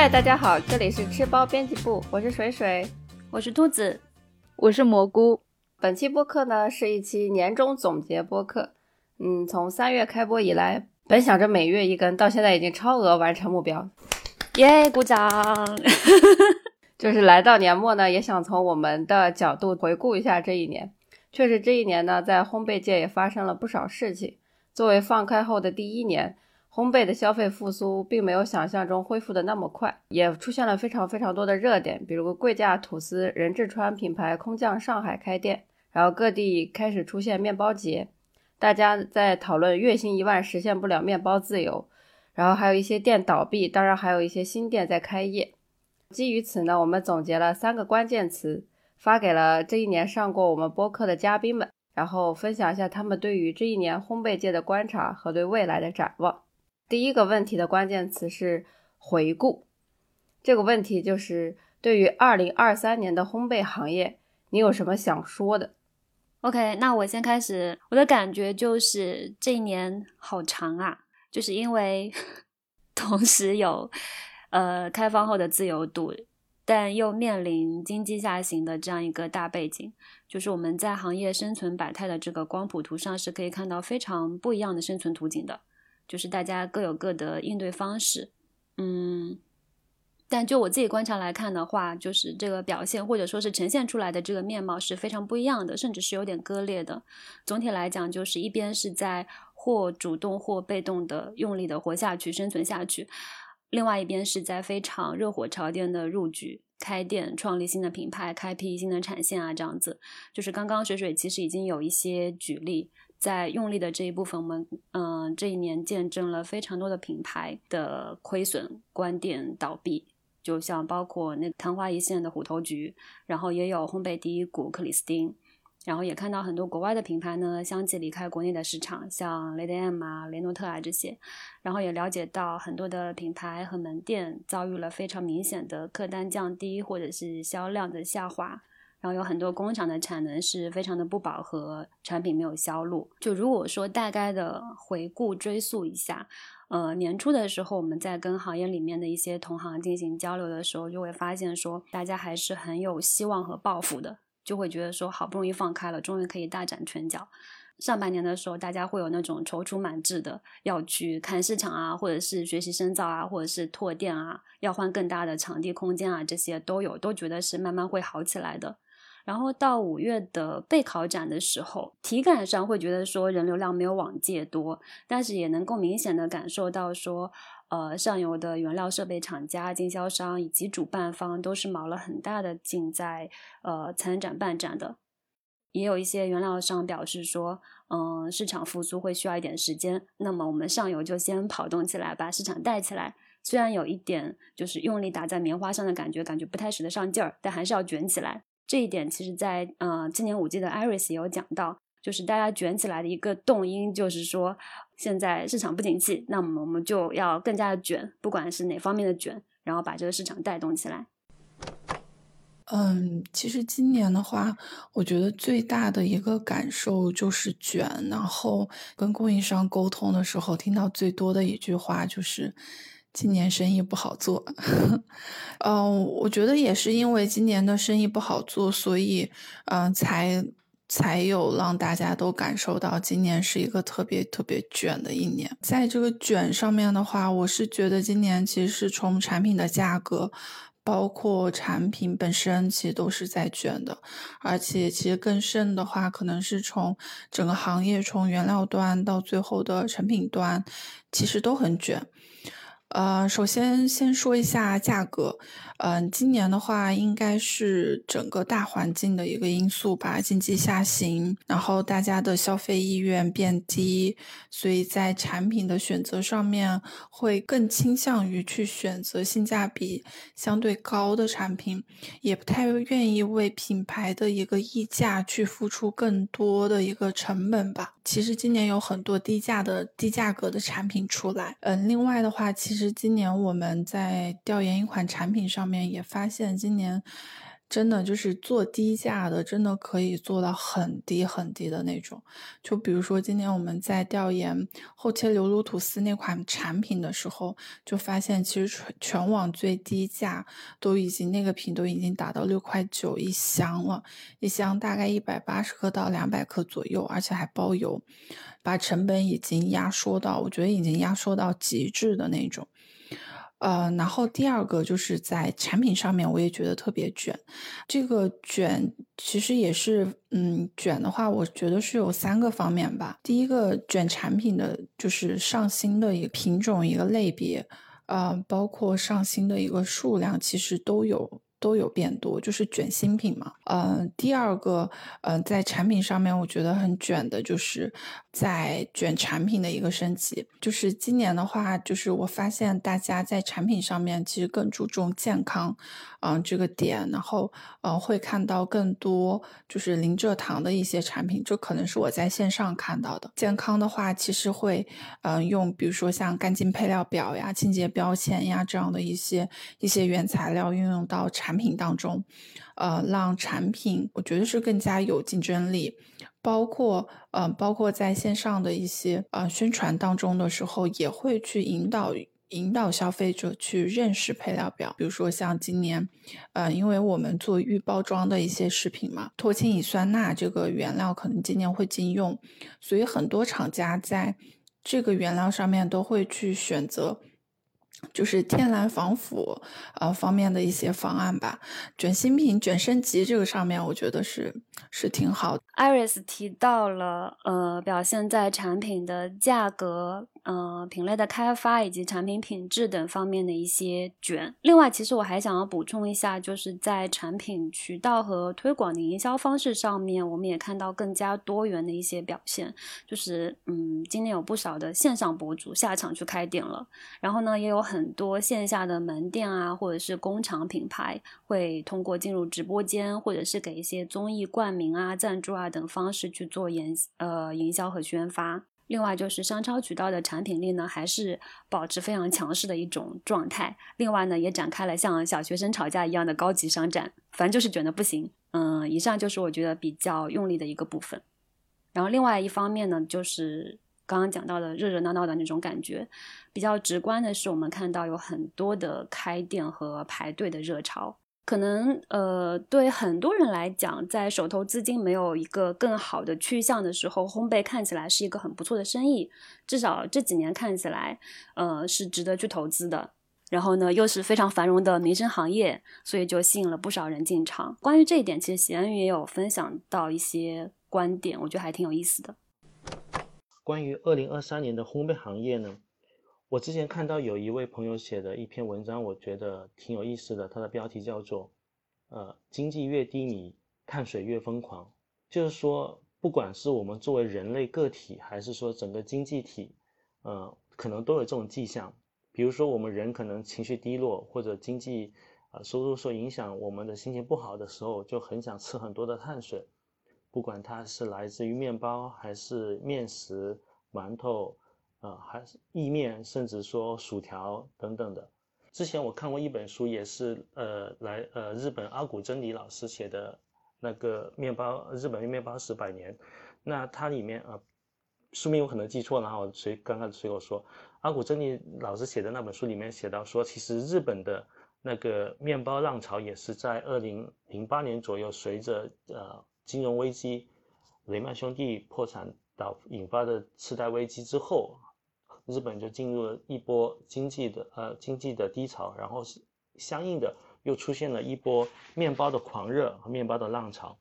嗨，大家好，这里是吃包编辑部，我是水水，我是兔子，我是蘑菇。本期播客呢是一期年终总结播客。嗯，从三月开播以来，本想着每月一更，到现在已经超额完成目标，耶，鼓掌！就是来到年末呢，也想从我们的角度回顾一下这一年。确实，这一年呢，在烘焙界也发生了不少事情。作为放开后的第一年。烘焙的消费复苏并没有想象中恢复的那么快，也出现了非常非常多的热点，比如贵价吐司、任志川品牌空降上海开店，然后各地开始出现面包节，大家在讨论月薪一万实现不了面包自由，然后还有一些店倒闭，当然还有一些新店在开业。基于此呢，我们总结了三个关键词，发给了这一年上过我们播客的嘉宾们，然后分享一下他们对于这一年烘焙界的观察和对未来的展望。第一个问题的关键词是回顾，这个问题就是对于二零二三年的烘焙行业，你有什么想说的？OK，那我先开始。我的感觉就是这一年好长啊，就是因为 同时有呃开放后的自由度，但又面临经济下行的这样一个大背景，就是我们在行业生存百态的这个光谱图上是可以看到非常不一样的生存图景的。就是大家各有各的应对方式，嗯，但就我自己观察来看的话，就是这个表现或者说是呈现出来的这个面貌是非常不一样的，甚至是有点割裂的。总体来讲，就是一边是在或主动或被动的用力的活下去、生存下去，另外一边是在非常热火朝天的入局、开店、创立新的品牌、开辟新的产线啊，这样子。就是刚刚水水其实已经有一些举例。在用力的这一部分，我们嗯这一年见证了非常多的品牌的亏损、关店、倒闭，就像包括那昙花一现的虎头菊，然后也有烘焙第一股克里斯汀，然后也看到很多国外的品牌呢相继离开国内的市场，像 Lady M 啊、雷诺特啊这些，然后也了解到很多的品牌和门店遭遇了非常明显的客单降低或者是销量的下滑。然后有很多工厂的产能是非常的不饱和，产品没有销路。就如果说大概的回顾追溯一下，呃，年初的时候我们在跟行业里面的一些同行进行交流的时候，就会发现说大家还是很有希望和抱负的，就会觉得说好不容易放开了，终于可以大展拳脚。上半年的时候，大家会有那种踌躇满志的要去看市场啊，或者是学习深造啊，或者是拓店啊，要换更大的场地空间啊，这些都有，都觉得是慢慢会好起来的。然后到五月的备考展的时候，体感上会觉得说人流量没有往届多，但是也能够明显的感受到说，呃，上游的原料设备厂家、经销商以及主办方都是卯了很大的劲在呃参展办展的。也有一些原料商表示说，嗯，市场复苏会需要一点时间，那么我们上游就先跑动起来，把市场带起来。虽然有一点就是用力打在棉花上的感觉，感觉不太使得上劲儿，但还是要卷起来。这一点其实，在呃今年五季的 Iris 也有讲到，就是大家卷起来的一个动因，就是说现在市场不景气，那么我们就要更加的卷，不管是哪方面的卷，然后把这个市场带动起来。嗯，其实今年的话，我觉得最大的一个感受就是卷，然后跟供应商沟通的时候，听到最多的一句话就是。今年生意不好做，嗯，我觉得也是因为今年的生意不好做，所以，嗯，才才有让大家都感受到今年是一个特别特别卷的一年。在这个卷上面的话，我是觉得今年其实是从产品的价格，包括产品本身，其实都是在卷的，而且其实更甚的话，可能是从整个行业，从原料端到最后的成品端，其实都很卷。呃，首先先说一下价格。嗯，今年的话，应该是整个大环境的一个因素吧，经济下行，然后大家的消费意愿变低，所以在产品的选择上面会更倾向于去选择性价比相对高的产品，也不太愿意为品牌的一个溢价去付出更多的一个成本吧。其实今年有很多低价的低价格的产品出来。嗯，另外的话，其实今年我们在调研一款产品上。面也发现，今年真的就是做低价的，真的可以做到很低很低的那种。就比如说今年我们在调研厚切流卤吐司那款产品的时候，就发现其实全全网最低价都已经那个品都已经达到六块九一箱了，一箱大概一百八十克到两百克左右，而且还包邮，把成本已经压缩到，我觉得已经压缩到极致的那种。呃，然后第二个就是在产品上面，我也觉得特别卷。这个卷其实也是，嗯，卷的话，我觉得是有三个方面吧。第一个卷产品的就是上新的一个品种、一个类别，呃，包括上新的一个数量，其实都有。都有变多，就是卷新品嘛。嗯，第二个，嗯，在产品上面，我觉得很卷的，就是在卷产品的一个升级。就是今年的话，就是我发现大家在产品上面其实更注重健康，嗯，这个点，然后，呃，会看到更多就是零蔗糖的一些产品，这可能是我在线上看到的。健康的话，其实会，嗯，用比如说像干净配料表呀、清洁标签呀这样的一些一些原材料运用到产。品当中，呃，让产品我觉得是更加有竞争力，包括呃，包括在线上的一些呃宣传当中的时候，也会去引导引导消费者去认识配料表。比如说像今年，呃，因为我们做预包装的一些食品嘛，脱氢乙酸钠这个原料可能今年会禁用，所以很多厂家在这个原料上面都会去选择。就是天然防腐呃方面的一些方案吧，卷新品、卷升级这个上面，我觉得是是挺好的。Iris 提到了呃表现在产品的价格。呃，品类的开发以及产品品质等方面的一些卷。另外，其实我还想要补充一下，就是在产品渠道和推广的营销方式上面，我们也看到更加多元的一些表现。就是，嗯，今年有不少的线上博主下场去开店了，然后呢，也有很多线下的门店啊，或者是工厂品牌会通过进入直播间，或者是给一些综艺冠名啊、赞助啊等方式去做营呃营销和宣发。另外就是商超渠道的产品力呢，还是保持非常强势的一种状态。另外呢，也展开了像小学生吵架一样的高级商战，反正就是卷的不行。嗯，以上就是我觉得比较用力的一个部分。然后另外一方面呢，就是刚刚讲到的热热闹闹的那种感觉，比较直观的是我们看到有很多的开店和排队的热潮。可能呃，对很多人来讲，在手头资金没有一个更好的趋向的时候，烘焙看起来是一个很不错的生意，至少这几年看起来，呃，是值得去投资的。然后呢，又是非常繁荣的民生行业，所以就吸引了不少人进场。关于这一点，其实喜恩也有分享到一些观点，我觉得还挺有意思的。关于二零二三年的烘焙行业呢？我之前看到有一位朋友写的一篇文章，我觉得挺有意思的。它的标题叫做“呃，经济越低迷，碳水越疯狂”。就是说，不管是我们作为人类个体，还是说整个经济体，呃，可能都有这种迹象。比如说，我们人可能情绪低落，或者经济啊收入受影响，我们的心情不好的时候，就很想吃很多的碳水，不管它是来自于面包，还是面食、馒头。啊，还是意面，甚至说薯条等等的。之前我看过一本书，也是呃来呃日本阿古真理老师写的那个面包日本面包史百年。那它里面啊，书名我可能记错了哈，随刚刚随我说，阿古真理老师写的那本书里面写到说，其实日本的那个面包浪潮也是在二零零八年左右，随着呃金融危机，雷曼兄弟破产导引发的次贷危机之后。日本就进入了一波经济的呃经济的低潮，然后是相应的又出现了一波面包的狂热和面包的浪潮。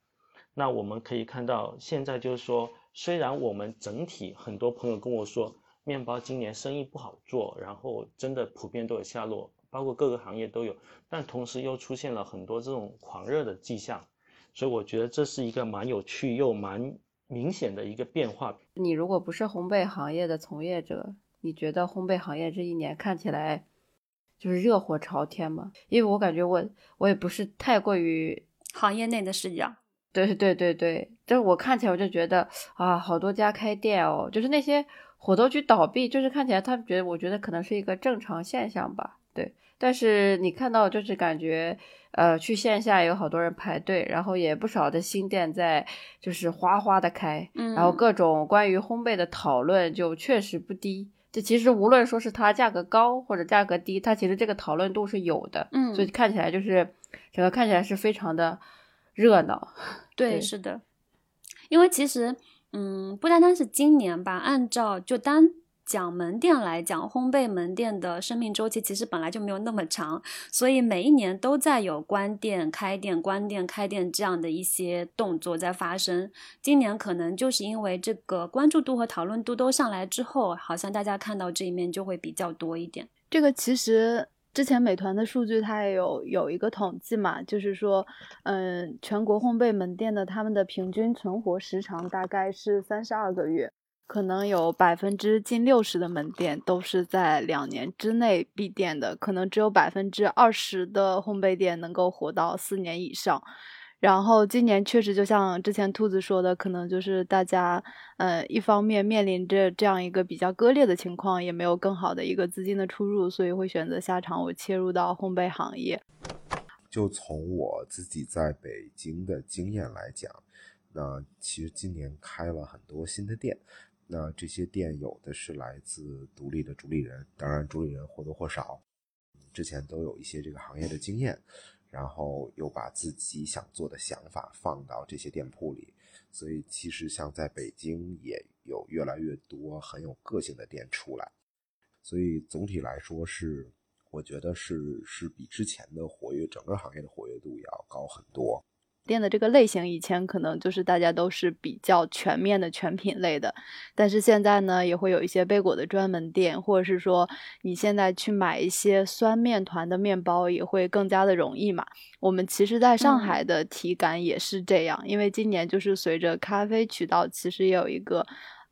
那我们可以看到，现在就是说，虽然我们整体很多朋友跟我说，面包今年生意不好做，然后真的普遍都有下落，包括各个行业都有，但同时又出现了很多这种狂热的迹象，所以我觉得这是一个蛮有趣又蛮明显的一个变化。你如果不是烘焙行业的从业者，你觉得烘焙行业这一年看起来就是热火朝天吗？因为我感觉我我也不是太过于行业内的视角。对对对对，就是我看起来我就觉得啊，好多家开店哦，就是那些火都去倒闭，就是看起来他们觉得，我觉得可能是一个正常现象吧。对，但是你看到就是感觉，呃，去线下有好多人排队，然后也不少的新店在就是哗哗的开，嗯然后各种关于烘焙的讨论就确实不低。就其实无论说是它价格高或者价格低，它其实这个讨论度是有的，嗯。所以看起来就是整个看起来是非常的热闹。对，对。是的，因为其实，嗯，不单单是今年吧，按照就单讲门店来讲，烘焙门店的生命周期其实本来就没有那么长，所以每一年都在有关店、开店、关店、开店这样的一些动作在发生。今年可能就是因为这个关注度和讨论度都上来之后，好像大家看到这一面就会比较多一点。这个其实之前美团的数据它也有有一个统计嘛，就是说，嗯，全国烘焙门店的他们的平均存活时长大概是三十二个月，可能有百分之近六十的门店都是在两年之内闭店的，可能只有百分之二十的烘焙店能够活到四年以上。然后今年确实就像之前兔子说的，可能就是大家，呃，一方面面临着这样一个比较割裂的情况，也没有更好的一个资金的出入，所以会选择下场我切入到烘焙行业。就从我自己在北京的经验来讲，那其实今年开了很多新的店，那这些店有的是来自独立的主理人，当然主理人或多或少之前都有一些这个行业的经验，然后又把自己想做的想法放到这些店铺里，所以其实像在北京也有越来越多很有个性的店出来，所以总体来说是。我觉得是是比之前的活跃，整个行业的活跃度要高很多。店的这个类型以前可能就是大家都是比较全面的全品类的，但是现在呢也会有一些贝果的专门店，或者是说你现在去买一些酸面团的面包也会更加的容易嘛。我们其实在上海的体感也是这样，因为今年就是随着咖啡渠道其实也有一个。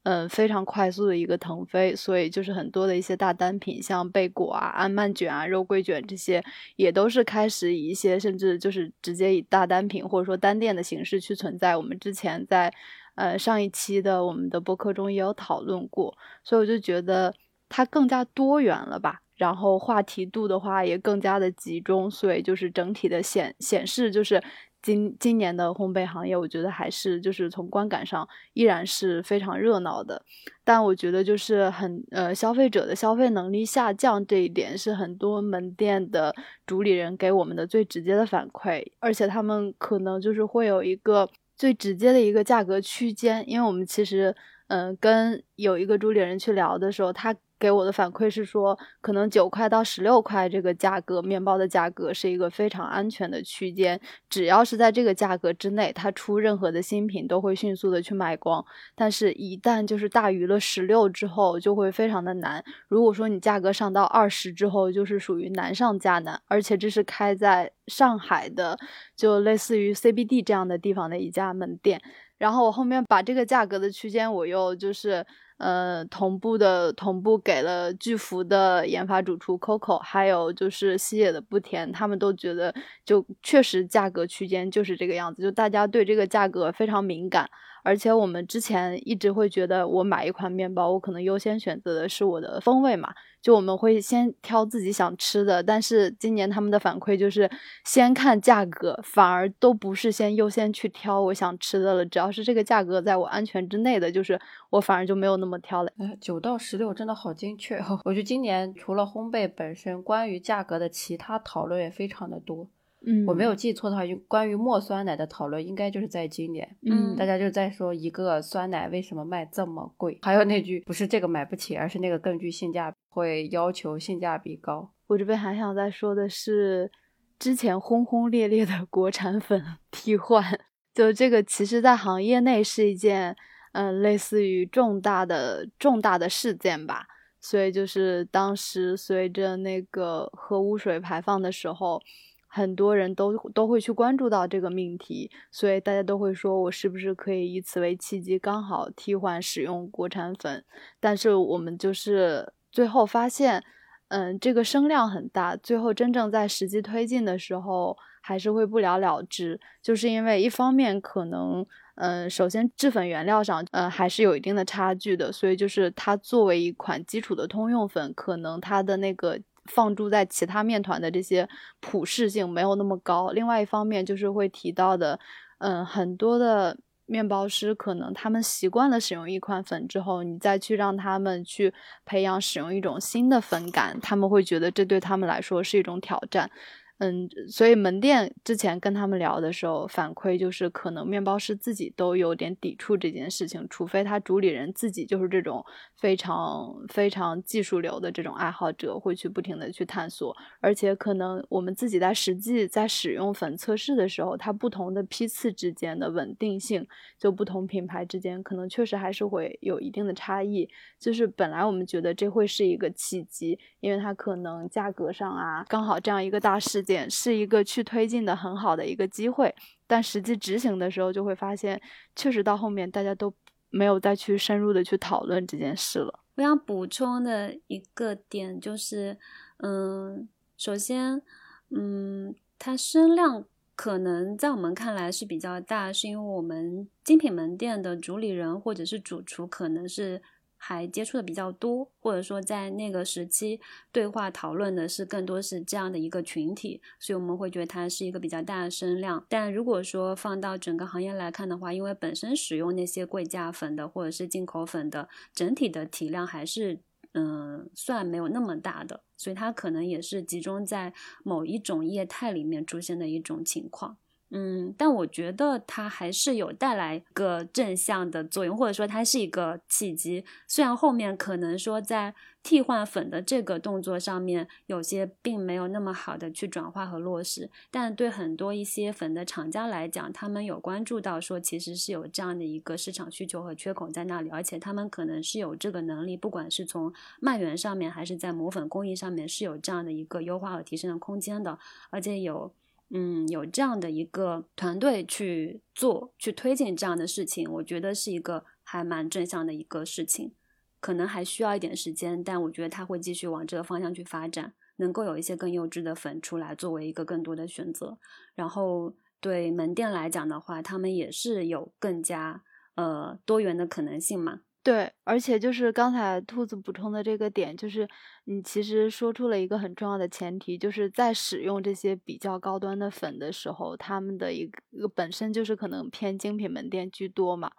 嗯，非常快速的一个腾飞，所以就是很多的一些大单品，像贝果啊、安曼卷啊、肉桂卷这些，也都是开始以一些甚至就是直接以大单品或者说单店的形式去存在。我们之前在呃上一期的我们的播客中也有讨论过，所以我就觉得它更加多元了吧。然后话题度的话也更加的集中，所以就是整体的显显示就是。今今年的烘焙行业，我觉得还是就是从观感上依然是非常热闹的，但我觉得就是很呃消费者的消费能力下降这一点是很多门店的主理人给我们的最直接的反馈，而且他们可能就是会有一个最直接的一个价格区间，因为我们其实嗯、跟有一个主理人去聊的时候，他。给我的反馈是说，可能九块到十六块这个价格，面包的价格是一个非常安全的区间。只要是在这个价格之内，它出任何的新品都会迅速的去卖光。但是，一旦就是大于了十六之后，就会非常的难。如果说你价格上到二十之后，就是属于难上加难。而且这是开在上海的，就类似于 CBD 这样的地方的一家门店。然后我后面把这个价格的区间，我又就是。呃，同步的同步给了巨幅的研发主厨 Coco，还有就是西野的不甜，他们都觉得就确实价格区间就是这个样子，就大家对这个价格非常敏感。而且我们之前一直会觉得，我买一款面包，我可能优先选择的是我的风味嘛，就我们会先挑自己想吃的。但是今年他们的反馈就是，先看价格，反而都不是先优先去挑我想吃的了。只要是这个价格在我安全之内的，就是我反而就没有那么挑了。九到十六真的好精确哦！我觉得今年除了烘焙本身，关于价格的其他讨论也非常的多。嗯，我没有记错的话，就关于墨酸奶的讨论应该就是在今年。嗯，大家就在说一个酸奶为什么卖这么贵，还有那句不是这个买不起，而是那个更具性价比，会要求性价比高。我这边还想再说的是，之前轰轰烈烈的 国产粉 替换，就这个其实在行业内是一件嗯、呃、类似于重大的重大的事件吧。所以就是当时随着那个核污水排放的时候。很多人都都会去关注到这个命题，所以大家都会说，我是不是可以以此为契机，刚好替换使用国产粉？但是我们就是最后发现，嗯，这个声量很大，最后真正在实际推进的时候，还是会不了了之，就是因为一方面可能，嗯，首先制粉原料上，嗯，还是有一定的差距的，所以就是它作为一款基础的通用粉，可能它的那个。放诸在其他面团的这些普适性没有那么高。另外一方面就是会提到的，嗯，很多的面包师可能他们习惯了使用一款粉之后，你再去让他们去培养使用一种新的粉感，他们会觉得这对他们来说是一种挑战。嗯，所以门店之前跟他们聊的时候，反馈就是可能面包师自己都有点抵触这件事情，除非他主理人自己就是这种非常非常技术流的这种爱好者，会去不停的去探索。而且可能我们自己在实际在使用粉测试的时候，它不同的批次之间的稳定性，就不同品牌之间可能确实还是会有一定的差异。就是本来我们觉得这会是一个契机，因为它可能价格上啊，刚好这样一个大事。点是一个去推进的很好的一个机会，但实际执行的时候就会发现，确实到后面大家都没有再去深入的去讨论这件事了。我想补充的一个点就是，嗯，首先，嗯，它声量可能在我们看来是比较大，是因为我们精品门店的主理人或者是主厨可能是。还接触的比较多，或者说在那个时期对话讨论的是更多是这样的一个群体，所以我们会觉得它是一个比较大的声量。但如果说放到整个行业来看的话，因为本身使用那些贵价粉的或者是进口粉的整体的体量还是嗯算没有那么大的，所以它可能也是集中在某一种业态里面出现的一种情况。嗯，但我觉得它还是有带来个正向的作用，或者说它是一个契机。虽然后面可能说在替换粉的这个动作上面有些并没有那么好的去转化和落实，但对很多一些粉的厂家来讲，他们有关注到说其实是有这样的一个市场需求和缺口在那里，而且他们可能是有这个能力，不管是从卖源上面还是在磨粉工艺上面是有这样的一个优化和提升的空间的，而且有。嗯，有这样的一个团队去做、去推进这样的事情，我觉得是一个还蛮正向的一个事情。可能还需要一点时间，但我觉得他会继续往这个方向去发展，能够有一些更优质的粉出来，作为一个更多的选择。然后对门店来讲的话，他们也是有更加呃多元的可能性嘛。对，而且就是刚才兔子补充的这个点，就是你其实说出了一个很重要的前提，就是在使用这些比较高端的粉的时候，他们的一个一个本身就是可能偏精品门店居多嘛。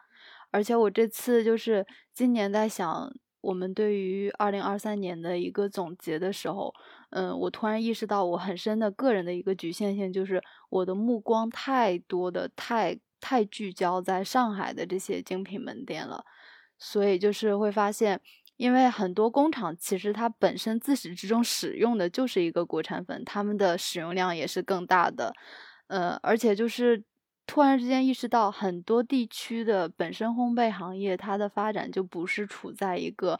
而且我这次就是今年在想，我们对于二零二三年的一个总结的时候，嗯，我突然意识到我很深的个人的一个局限性，就是我的目光太多的太太聚焦在上海的这些精品门店了。所以就是会发现，因为很多工厂其实它本身自始至终使用的就是一个国产粉，他们的使用量也是更大的。呃，而且就是突然之间意识到，很多地区的本身烘焙行业它的发展就不是处在一个，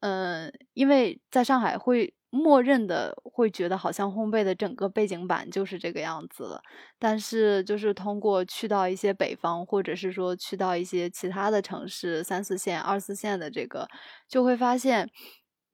嗯，因为在上海会。默认的会觉得好像烘焙的整个背景板就是这个样子了，但是就是通过去到一些北方，或者是说去到一些其他的城市，三四线、二四线的这个，就会发现，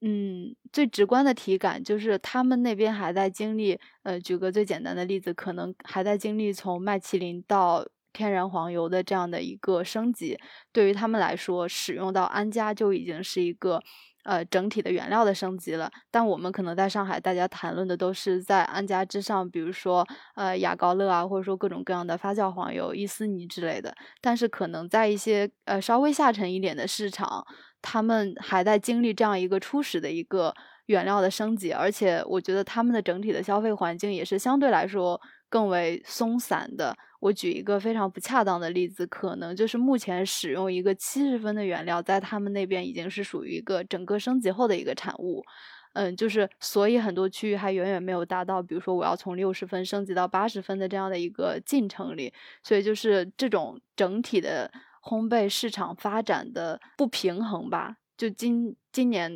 嗯，最直观的体感就是他们那边还在经历，呃，举个最简单的例子，可能还在经历从麦淇淋到天然黄油的这样的一个升级，对于他们来说，使用到安佳就已经是一个。呃，整体的原料的升级了，但我们可能在上海，大家谈论的都是在安佳之上，比如说呃雅高乐啊，或者说各种各样的发酵黄油、伊斯尼之类的。但是可能在一些呃稍微下沉一点的市场，他们还在经历这样一个初始的一个原料的升级，而且我觉得他们的整体的消费环境也是相对来说。更为松散的，我举一个非常不恰当的例子，可能就是目前使用一个七十分的原料，在他们那边已经是属于一个整个升级后的一个产物。嗯，就是所以很多区域还远远没有达到，比如说我要从六十分升级到八十分的这样的一个进程里。所以就是这种整体的烘焙市场发展的不平衡吧。就今今年。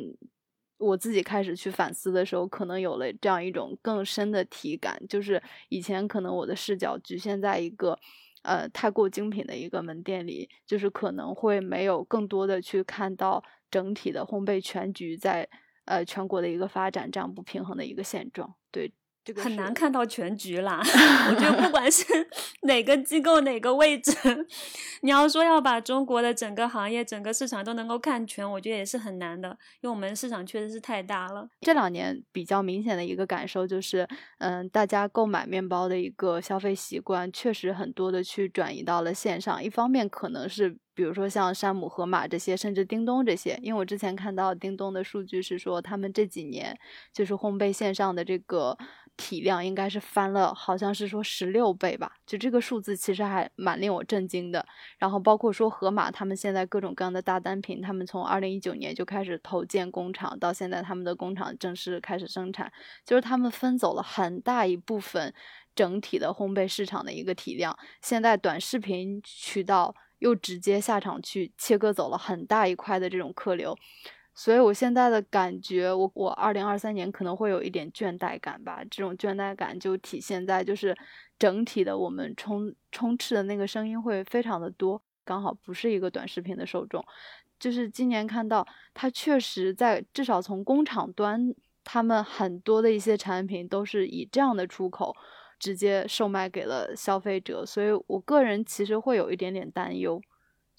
我自己开始去反思的时候，可能有了这样一种更深的体感，就是以前可能我的视角局限在一个，呃，太过精品的一个门店里，就是可能会没有更多的去看到整体的烘焙全局在，呃，全国的一个发展这样不平衡的一个现状。对，这个很难看到全局啦。我觉得不管是 哪个机构哪个位置，你要说要把中国的整个行业、整个市场都能够看全，我觉得也是很难的，因为我们市场确实是太大了。这两年比较明显的一个感受就是，嗯，大家购买面包的一个消费习惯，确实很多的去转移到了线上。一方面可能是比如说像山姆、盒马这些，甚至叮咚这些，因为我之前看到叮咚的数据是说，他们这几年就是烘焙线上的这个体量应该是翻了，好像是说十六倍吧，就这个数字其实还蛮令我震惊的。然后包括说盒马他们现在各种各样的大单品，他们从二零一九年就开始投建工厂，到现在他们的工厂正式开始生产，就是他们分走了很大一部分整体的烘焙市场的一个体量。现在短视频渠道又直接下场去切割走了很大一块的这种客流。所以我现在的感觉，我我二零二三年可能会有一点倦怠感吧。这种倦怠感就体现在就是整体的我们充充斥的那个声音会非常的多，刚好不是一个短视频的受众。就是今年看到它确实在至少从工厂端，他们很多的一些产品都是以这样的出口直接售卖给了消费者，所以我个人其实会有一点点担忧。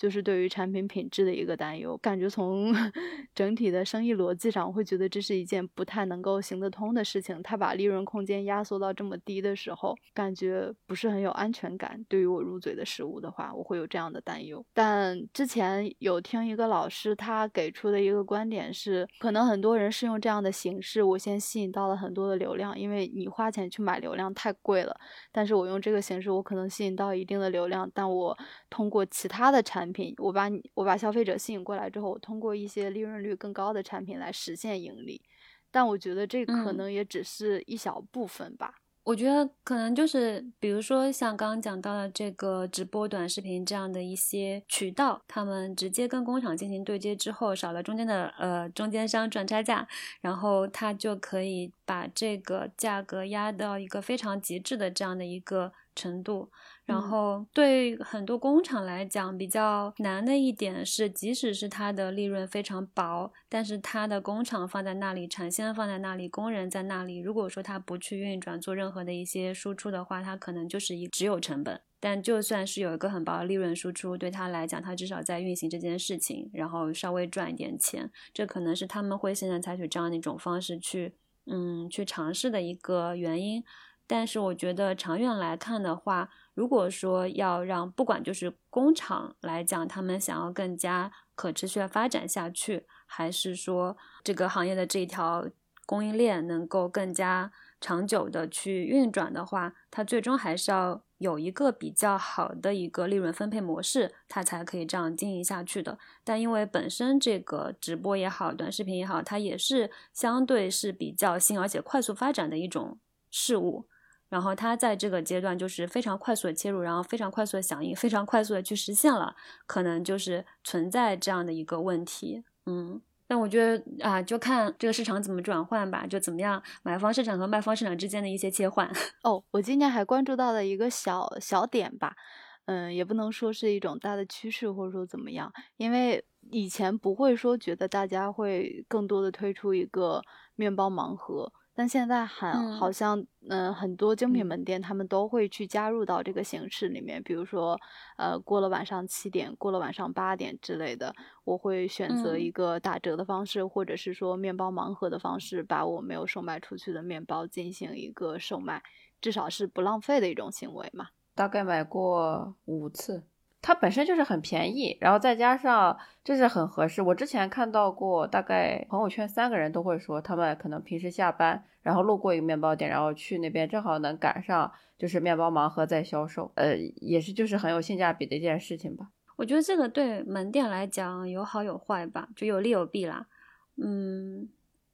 就是对于产品品质的一个担忧，感觉从 整体的生意逻辑上，我会觉得这是一件不太能够行得通的事情。它把利润空间压缩到这么低的时候，感觉不是很有安全感。对于我入嘴的食物的话，我会有这样的担忧。但之前有听一个老师，他给出的一个观点是，可能很多人是用这样的形式，我先吸引到了很多的流量，因为你花钱去买流量太贵了。但是我用这个形式，我可能吸引到一定的流量，但我通过其他的产品，我把你我把消费者吸引过来之后，我通过一些利润率更高的产品来实现盈利。但我觉得这可嗯能也只是一小部分吧。我觉得可能就是，比如说像刚刚讲到的这个直播短视频这样的一些渠道，他们直接跟工厂进行对接之后，少了中间的呃中间商赚差价，然后他就可以把这个价格压到一个非常极致的这样的一个程度。然嗯后对很多工厂来讲，比较难的一点是，即使是它的利润非常薄，但是它的工厂放在那里，产线放在那里，工人在那里，如果说它不去运转做任何的一些输出的话，它可能就是一只有成本。但就算是有一个很薄的利润输出，对他来讲，他至少在运行这件事情，然后稍微赚一点钱，这可能是他们会现在采取这样的一种方式去，嗯，去尝试的一个原因。但是我觉得长远来看的话，如果说要让不管就是工厂来讲，他们想要更加可持续的发展下去，还是说这个行业的这一条供应链能够更加长久的去运转的话，它最终还是要有一个比较好的一个利润分配模式，它才可以这样经营下去的。但因为本身这个直播也好，短视频也好，它也是相对是比较新而且快速发展的一种事物。然后它在这个阶段就是非常快速的切入，然后非常快速的响应，非常快速的去实现了，可能就是存在这样的一个问题。嗯，但我觉得啊，就看这个市场怎么转换吧，就怎么样买方市场和卖方市场之间的一些切换。哦，我今年还关注到了一个小小点吧，嗯，也不能说是一种大的趋势，或者说怎么样，因为以前不会说觉得大家会更多的推出一个面包盲盒，但现在很嗯好像，嗯，很多精品嗯门店他们都会去加入到这个形式里面，比如说，呃，过了晚上七点，过了晚上八点之类的，我会选择嗯一个打折的方式，或者是说面包盲盒的方式，把我没有售卖出去的面包进行一个售卖，至少是不浪费的一种行为嘛。大概买过五次。它本身就是很便宜，然后再加上就是很合适。我之前看到过，大概朋友圈三个人都会说，他们可能平时下班，然后路过一个面包店，然后去那边正好能赶上就是面包盲盒在销售，呃，也是就是很有性价比的一件事情吧。我觉得这个对门店来讲有好有坏吧，就有利有弊啦。嗯，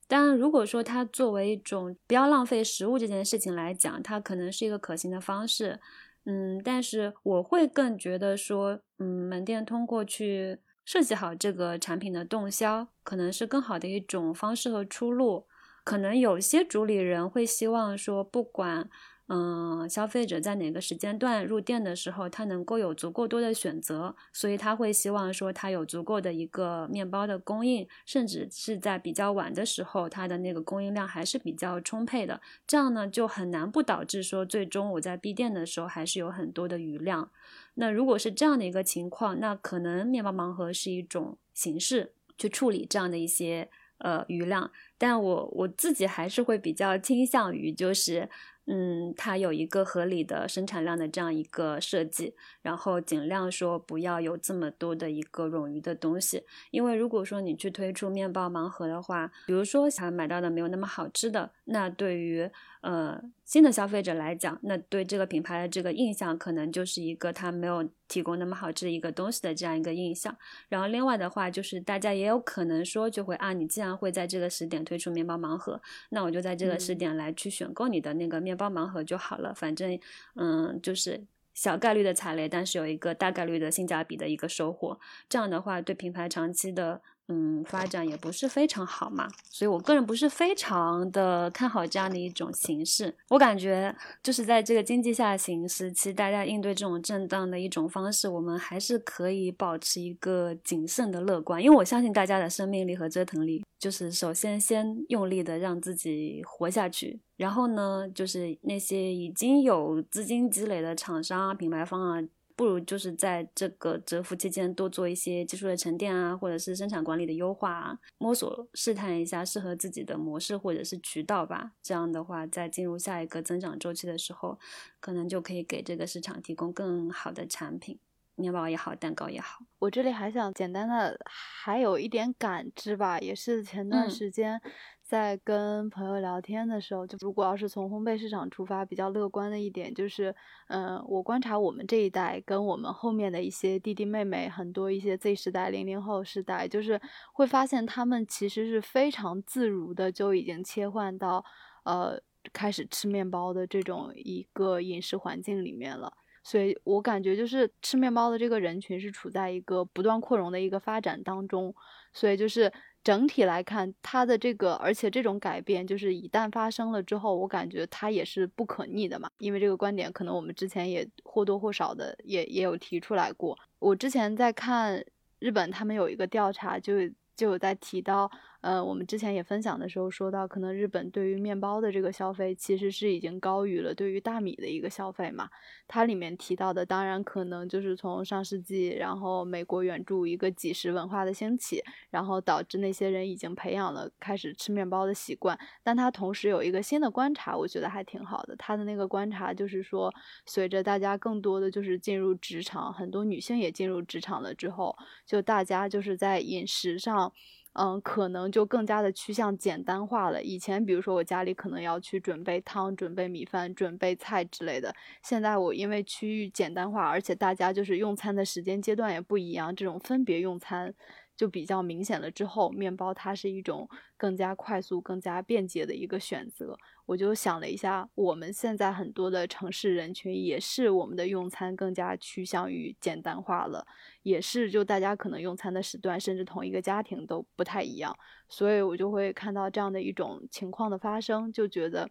当然，如果说它作为一种不要浪费食物这件事情来讲，它可能是一个可行的方式。嗯，但是我会更觉得说，嗯，门店通过去设计好这个产品的动销，可能是更好的一种方式和出路。可能有些主理人会希望说，不管嗯，消费者在哪个时间段入店的时候，他能够有足够多的选择，所以他会希望说他有足够的一个面包的供应，甚至是在比较晚的时候，它的那个供应量还是比较充沛的。这样呢，就很难不导致说最终我在闭店的时候还是有很多的余量。那如果是这样的一个情况，那可能面包盲盒是一种形式去处理这样的一些呃余量，但我我自己还是会比较倾向于就是。嗯，它有一个合理的生产量的这样一个设计，然后尽量说不要有这么多的一个冗余的东西，因为如果说你去推出面包盲盒的话，比如说想买到的没有那么好吃的，那对于呃新的消费者来讲，那对这个品牌的这个印象可能就是一个它没有提供那么好吃一个东西的这样一个印象。然后另外的话，就是大家也有可能说就会啊，你既然会在这个时点推出面包盲盒，那我就在这个时点来去选购你的那个面包盲盒就好了。反正嗯，就是小概率的踩雷，但是有一个大概率的性价比的一个收获。这样的话，对品牌长期的。嗯，发展也不是非常好嘛，所以我个人不是非常的看好这样的一种形式。我感觉就是在这个经济下行时期，大家应对这种震荡的一种方式，我们还是可以保持一个谨慎的乐观，因为我相信大家的生命力和折腾力，就是首先先用力的让自己活下去，然后呢，就是那些已经有资金积累的厂商啊、品牌方啊。不如就是在这个蛰伏期间多做一些技术的沉淀啊，或者是生产管理的优化啊，摸索试探一下适合自己的模式或者是渠道吧。这样的话，在进入下一个增长周期的时候，可能就可以给这个市场提供更好的产品，面包也好，蛋糕也好。我这里还想简单的还有一点感知吧，也是前段时间。在跟朋友聊天的时候，就如果要是从烘焙市场出发，比较乐观的一点就是，嗯，我观察我们这一代跟我们后面的一些弟弟妹妹，很多一些 Z 时代、零零后时代，就是会发现他们其实是非常自如的就已经切换到，呃，开始吃面包的这种一个饮食环境里面了。所以我感觉就是吃面包的这个人群是处在一个不断扩容的一个发展当中，所以就是。整体来看，它的这个，而且这种改变，就是一旦发生了之后，我感觉它也是不可逆的嘛。因为这个观点，可能我们之前也或多或少的也也有提出来过。我之前在看日本，他们有一个调查，就就有在提到。呃，我们之前也分享的时候说到，可能日本对于面包的这个消费其实是已经高于了对于大米的一个消费嘛。它里面提到的，当然可能就是从上世纪，然后美国援助一个几十文化的兴起，然后导致那些人已经培养了开始吃面包的习惯。但他同时有一个新的观察，我觉得还挺好的。他的那个观察就是说，随着大家更多的就是进入职场，很多女性也进入职场了之后，就大家就是在饮食上。嗯，可能就更加的趋向简单化了。以前，比如说我家里可能要去准备汤、准备米饭、准备菜之类的。现在我因为区域简单化，而且大家就是用餐的时间阶段也不一样，这种分别用餐。就比较明显了。之后，面包它是一种更加快速、更加便捷的一个选择。我就想了一下，我们现在很多的城市人群也是我们的用餐更加趋向于简单化了，也是就大家可能用餐的时段，甚至同一个家庭都不太一样。所以我就会看到这样的一种情况的发生，就觉得。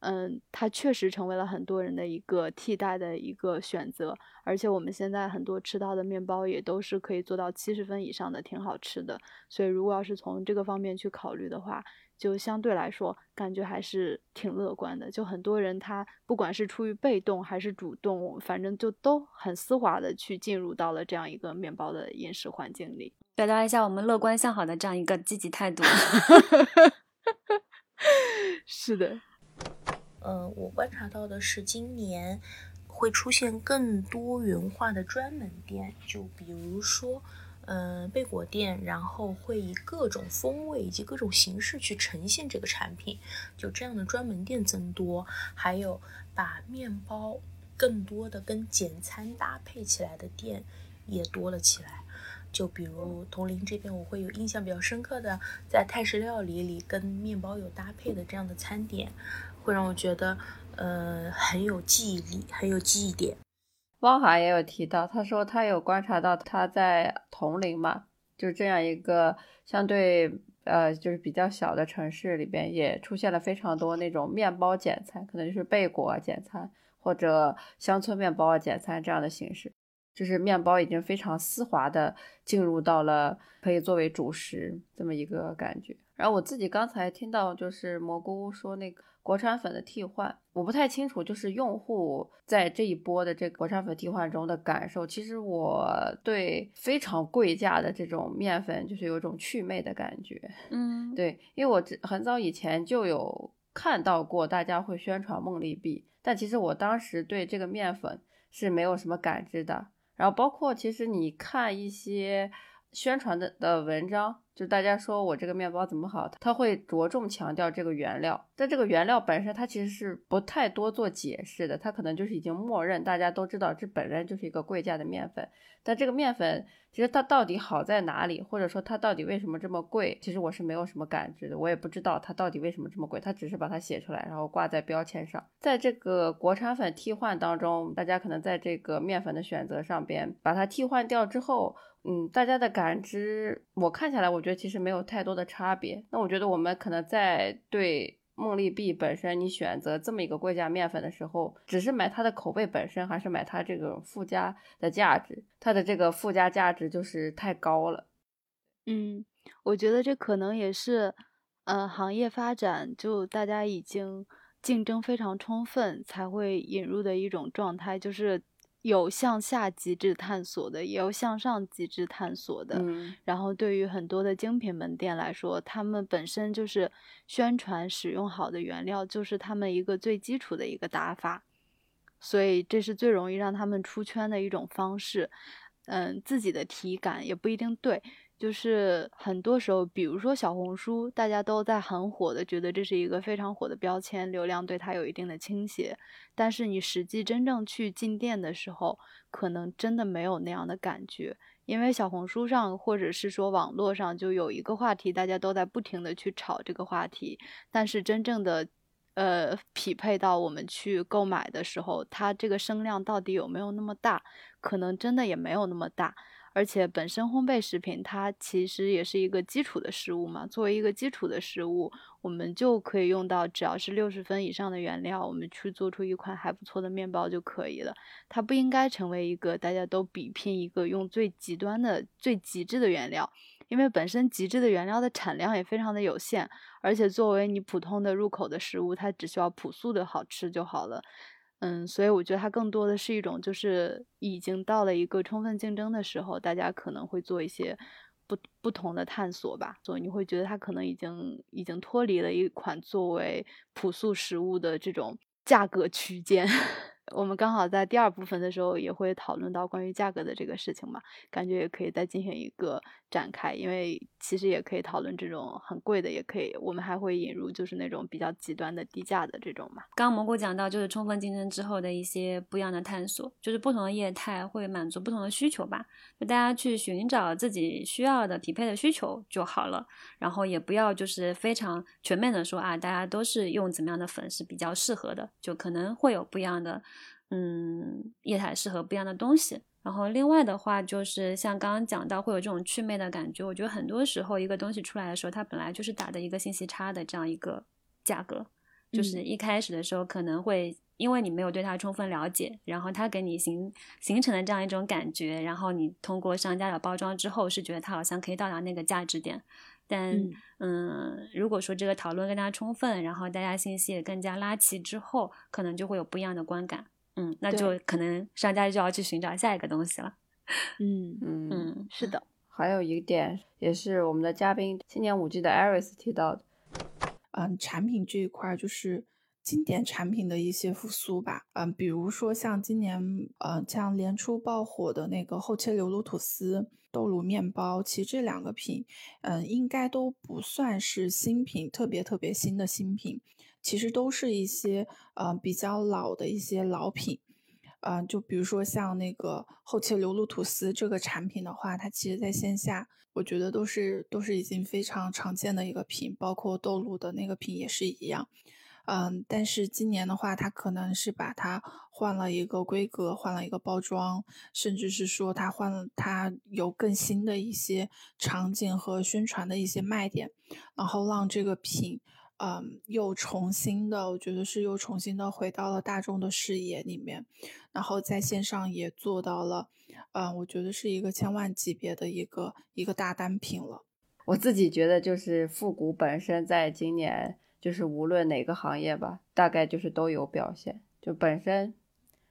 嗯，它确实成为了很多人的一个替代的一个选择，而且我们现在很多吃到的面包也都是可以做到七十分以上的，挺好吃的。所以如果要是从这个方面去考虑的话，就相对来说感觉还是挺乐观的。就很多人他不管是出于被动还是主动，反正就都很丝滑的去进入到了这样一个面包的饮食环境里，表达一下我们乐观向好的这样一个积极态度。是的。呃，我观察到的是，今年会出现更多元化的专门店，就比如说，嗯，贝果店，然后会以各种风味以及各种形式去呈现这个产品，就这样的专门店增多，还有把面包更多的跟简餐搭配起来的店也多了起来。就比如铜陵这边，我会有印象比较深刻的，在泰式料理里跟面包有搭配的这样的餐点。会让我觉得，呃，很有记忆力，很有记忆点。汪涵也有提到，他说他有观察到他在铜陵嘛，就这样一个相对呃，就是比较小的城市里边也出现了非常多那种面包简餐，可能就是贝果简餐或者乡村面包简餐这样的形式，就是面包已经非常丝滑的进入到了可以作为主食这么一个感觉。然后我自己刚才听到就是蘑菇说那个。国产粉的替换，我不太清楚，就是用户在这一波的这个国产粉替换中的感受。其实我对非常贵价的这种面粉，就是有一种祛魅的感觉。嗯，对，因为我很早以前就有看到过大家会宣传梦丽碧，但其实我当时对这个面粉是没有什么感知的。然后包括其实你看一些。宣传的的文章，就大家说我这个面包怎么好，他会着重强调这个原料，但这个原料本身它其实是不太多做解释的，它可能就是已经默认大家都知道这本身就是一个贵价的面粉，但这个面粉其实它到底好在哪里，或者说它到底为什么这么贵，其实我是没有什么感知的，我也不知道它到底为什么这么贵，它只是把它写出来，然后挂在标签上。在这个国产粉替换当中，大家可能在这个面粉的选择上边把它替换掉之后。嗯，大家的感知，我看下来，我觉得其实没有太多的差别。那我觉得我们可能在对梦丽碧本身，你选择这么一个贵价面粉的时候，只是买它的口味本身，还是买它这个附加的价值？它的这个附加价值就是太高了。嗯，我觉得这可能也是，呃，行业发展就大家已经竞争非常充分，才会引入的一种状态，就是。有向下极致探索的，也有向上极致探索的。嗯，然后对于很多的精品门店来说，他们本身就是宣传使用好的原料，就是他们一个最基础的一个打法，所以这是最容易让他们出圈的一种方式。嗯，自己的体感也不一定对。就是很多时候，比如说小红书，大家都在很火的，觉得这是一个非常火的标签，流量对它有一定的倾斜。但是你实际真正去进店的时候，可能真的没有那样的感觉，因为小红书上或者是说网络上就有一个话题，大家都在不停的去炒这个话题，但是真正的，呃，匹配到我们去购买的时候，它这个声量到底有没有那么大？可能真的也没有那么大。而且本身烘焙食品它其实也是一个基础的食物嘛，作为一个基础的食物，我们就可以用到只要是六十分以上的原料，我们去做出一款还不错的面包就可以了。它不应该成为一个大家都比拼一个用最极端的、最极致的原料，因为本身极致的原料的产量也非常的有限，而且作为你普通的入口的食物，它只需要朴素的好吃就好了。嗯，所以我觉得它更多的是一种，就是已经到了一个充分竞争的时候，大家可能会做一些不不同的探索吧。所以你会觉得它可能已经已经脱离了一款作为朴素食物的这种价格区间。我们刚好在第二部分的时候也会讨论到关于价格的这个事情嘛，感觉也可以再进行一个展开，因为其实也可以讨论这种很贵的，也可以，我们还会引入就是那种比较极端的低价的这种嘛。刚蘑菇讲到就是充分竞争之后的一些不一样的探索，就是不同的业态会满足不同的需求吧，就大家去寻找自己需要的匹配的需求就好了，然后也不要就是非常全面的说啊，大家都是用怎么样的粉是比较适合的，就可能会有不一样的。嗯，液态适合不一样的东西。然后另外的话，就是像刚刚讲到会有这种祛魅的感觉。我觉得很多时候一个东西出来的时候，它本来就是打的一个信息差的这样一个价格。就是一开始的时候可能会因为你没有对它充分了解，然后它给你形形成了这样一种感觉，然后你通过商家的包装之后是觉得它好像可以到达那个价值点。但嗯，如果说这个讨论更加充分，然后大家信息也更加拉齐之后，可能就会有不一样的观感。嗯，那就可能商家就要去寻找下一个东西了。嗯嗯嗯，是的。还有一点也是我们的嘉宾青年五 G 的 Aris 提到的，嗯，产品这一块就是经典产品的一些复苏吧。嗯，比如说像今年呃像年初爆火的那个厚切流卤吐司、豆乳面包，其实这两个品，嗯，应该都不算是新品，特别特别新的新品。其实都是一些呃比较老的一些老品，呃，就比如说像那个厚切流露吐司这个产品的话，它其实在线下，我觉得都是都是已经非常常见的一个品，包括豆乳的那个品也是一样。嗯，但是今年的话，它可能是把它换了一个规格，换了一个包装，甚至是说它换了，它有更新的一些场景和宣传的一些卖点，然后让这个品，嗯，又重新的，我觉得是又重新的回到了大众的视野里面，然后在线上也做到了，嗯，我觉得是一个千万级别的一个一个大单品了。我自己觉得就是复古本身在今年。就是无论哪个行业吧，大概就是都有表现。就本身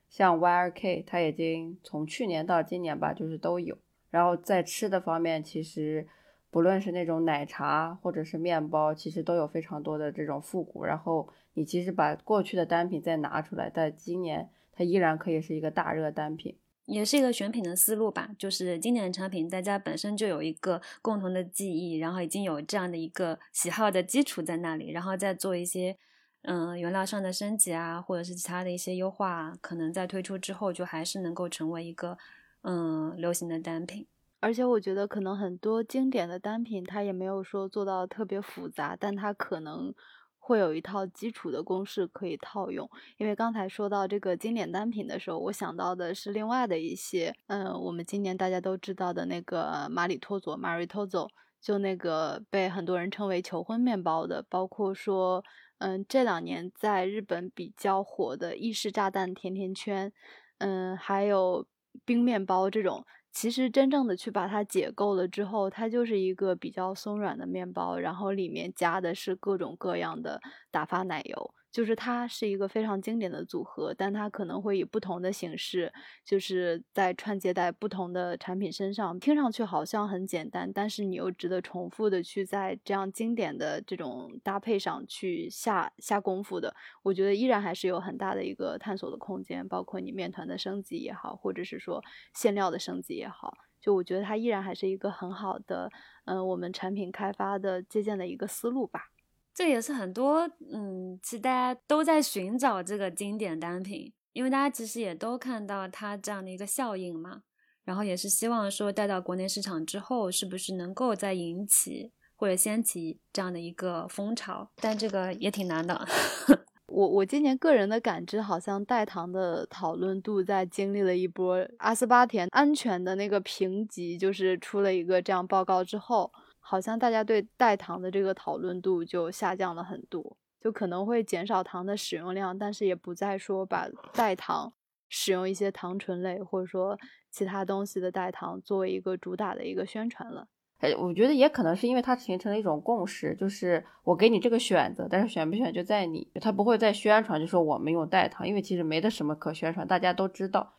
像 YRK，它已经从去年到今年吧，就是都有。然后在吃的方面，其实不论是那种奶茶或者是面包，其实都有非常多的这种复古。然后你其实把过去的单品再拿出来，在今年它依然可以是一个大热单品。也是一个选品的思路吧，就是经典的产品，大家本身就有一个共同的记忆，然后已经有这样的一个喜好的基础在那里，然后再做一些嗯原料上的升级啊，或者是其他的一些优化，可能在推出之后就还是能够成为一个嗯流行的单品。而且我觉得可能很多经典的单品，它也没有说做到特别复杂，但它可能。会有一套基础的公式可以套用，因为刚才说到这个经典单品的时候，我想到的是另外的一些，嗯，我们今年大家都知道的那个马里托佐 （Maritozo），就那个被很多人称为求婚面包的，包括说，嗯，这两年在日本比较火的意式炸弹甜甜圈，嗯，还有冰面包这种。其实真正的去把它解构了之后，它就是一个比较松软的面包，然后里面加的是各种各样的打发奶油。就是它是一个非常经典的组合，但它可能会以不同的形式，就是在串接在不同的产品身上。听上去好像很简单，但是你又值得重复的去在这样经典的这种搭配上去下下功夫的。我觉得依然还是有很大的一个探索的空间，包括你面团的升级也好，或者是说馅料的升级也好，就我觉得它依然还是一个很好的，嗯，我们产品开发的借鉴的一个思路吧。这也是很多，嗯，其实大家都在寻找这个经典单品，因为大家其实也都看到它这样的一个效应嘛，然后也是希望说带到国内市场之后，是不是能够再引起或者掀起这样的一个风潮？但这个也挺难的。我我今年个人的感知，好像代糖的讨论度在经历了一波阿斯巴甜安全的那个评级，就是出了一个这样报告之后。好像大家对代糖的这个讨论度就下降了很多，就可能会减少糖的使用量，但是也不再说把代糖使用一些糖醇类或者说其他东西的代糖作为一个主打的一个宣传了。哎，我觉得也可能是因为它形成了一种共识，就是我给你这个选择，但是选不选就在你，他不会再宣传就说我们用代糖，因为其实没得什么可宣传，大家都知道。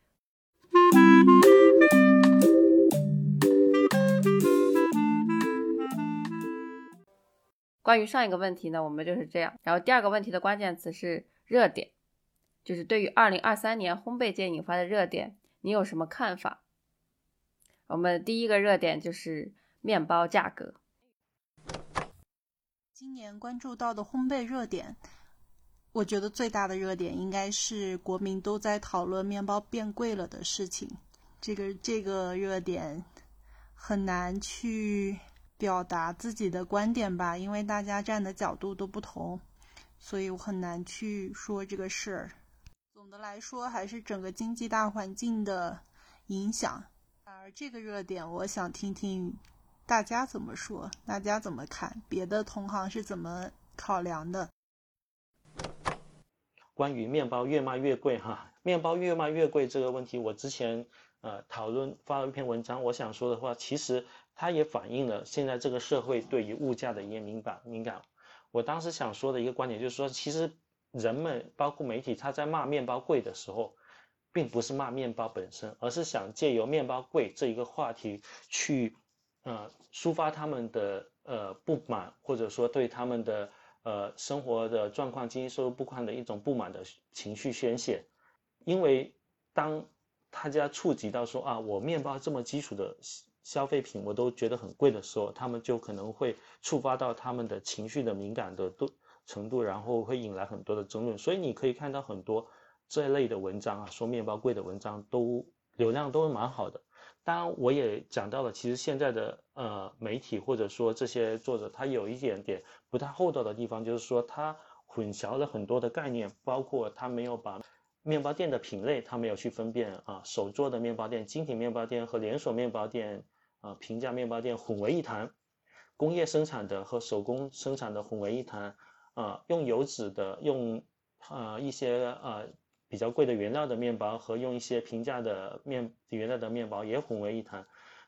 关于上一个问题呢，我们就是这样。然后第二个问题的关键词是热点，就是对于二零二三年烘焙界引发的热点，你有什么看法？我们第一个热点就是面包价格。今年关注到的烘焙热点，我觉得最大的热点应该是国民都在讨论面包变贵了的事情。这个这个热点很难去。表达自己的观点吧，因为大家站的角度都不同，所以我很难去说这个事儿。总的来说，还是整个经济大环境的影响。而这个热点，我想听听大家怎么说，大家怎么看，别的同行是怎么考量的。关于面包越卖越贵，哈，面包越卖越贵这个问题，我之前呃讨论发了一篇文章，我想说的话，其实。它也反映了现在这个社会对于物价的一个敏感敏感。我当时想说的一个观点就是说，其实人们包括媒体，他在骂面包贵的时候，并不是骂面包本身，而是想借由面包贵这一个话题去，呃，抒发他们的呃不满，或者说对他们的呃生活的状况、经济收入不宽的一种不满的情绪宣泄。因为当大家触及到说啊，我面包这么基础的。消费品我都觉得很贵的时候，他们就可能会触发到他们的情绪的敏感的度程度，然后会引来很多的争论。所以你可以看到很多这类的文章啊，说面包贵的文章都流量都蛮好的。当然，我也讲到了，其实现在的呃媒体或者说这些作者，他有一点点不太厚道的地方，就是说他混淆了很多的概念，包括他没有把面包店的品类，他没有去分辨啊，手做的面包店、精品面包店和连锁面包店啊，平价面包店混为一谈，工业生产的和手工生产的混为一谈啊，用油脂的、用啊一些啊比较贵的原料的面包和用一些平价的面原料的面包也混为一谈，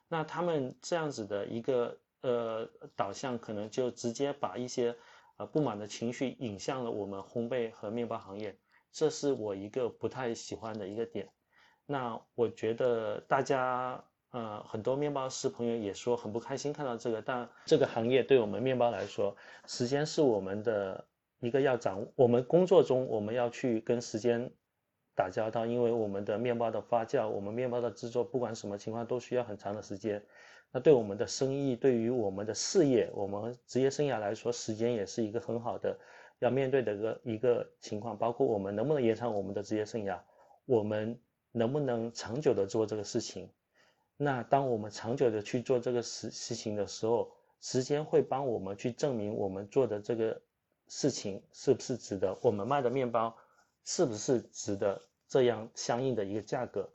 那他们这样子的一个呃导向，可能就直接把一些。不满的情绪引向了我们烘焙和面包行业，这是我一个不太喜欢的一个点。那我觉得大家呃很多面包师朋友也说很不开心看到这个，但这个行业对我们面包来说，时间是我们的一个要掌握。我们工作中我们要去跟时间打交道，因为我们的面包的发酵，我们面包的制作，不管什么情况都需要很长的时间。那对我们的生意，对于我们的事业，我们职业生涯来说，时间也是一个很好的要面对的一个一个情况。包括我们能不能延长我们的职业生涯，我们能不能长久的做这个事情。那当我们长久的去做这个事事情的时候，时间会帮我们去证明我们做的这个事情是不是值得，我们卖的面包是不是值得这样相应的一个价格。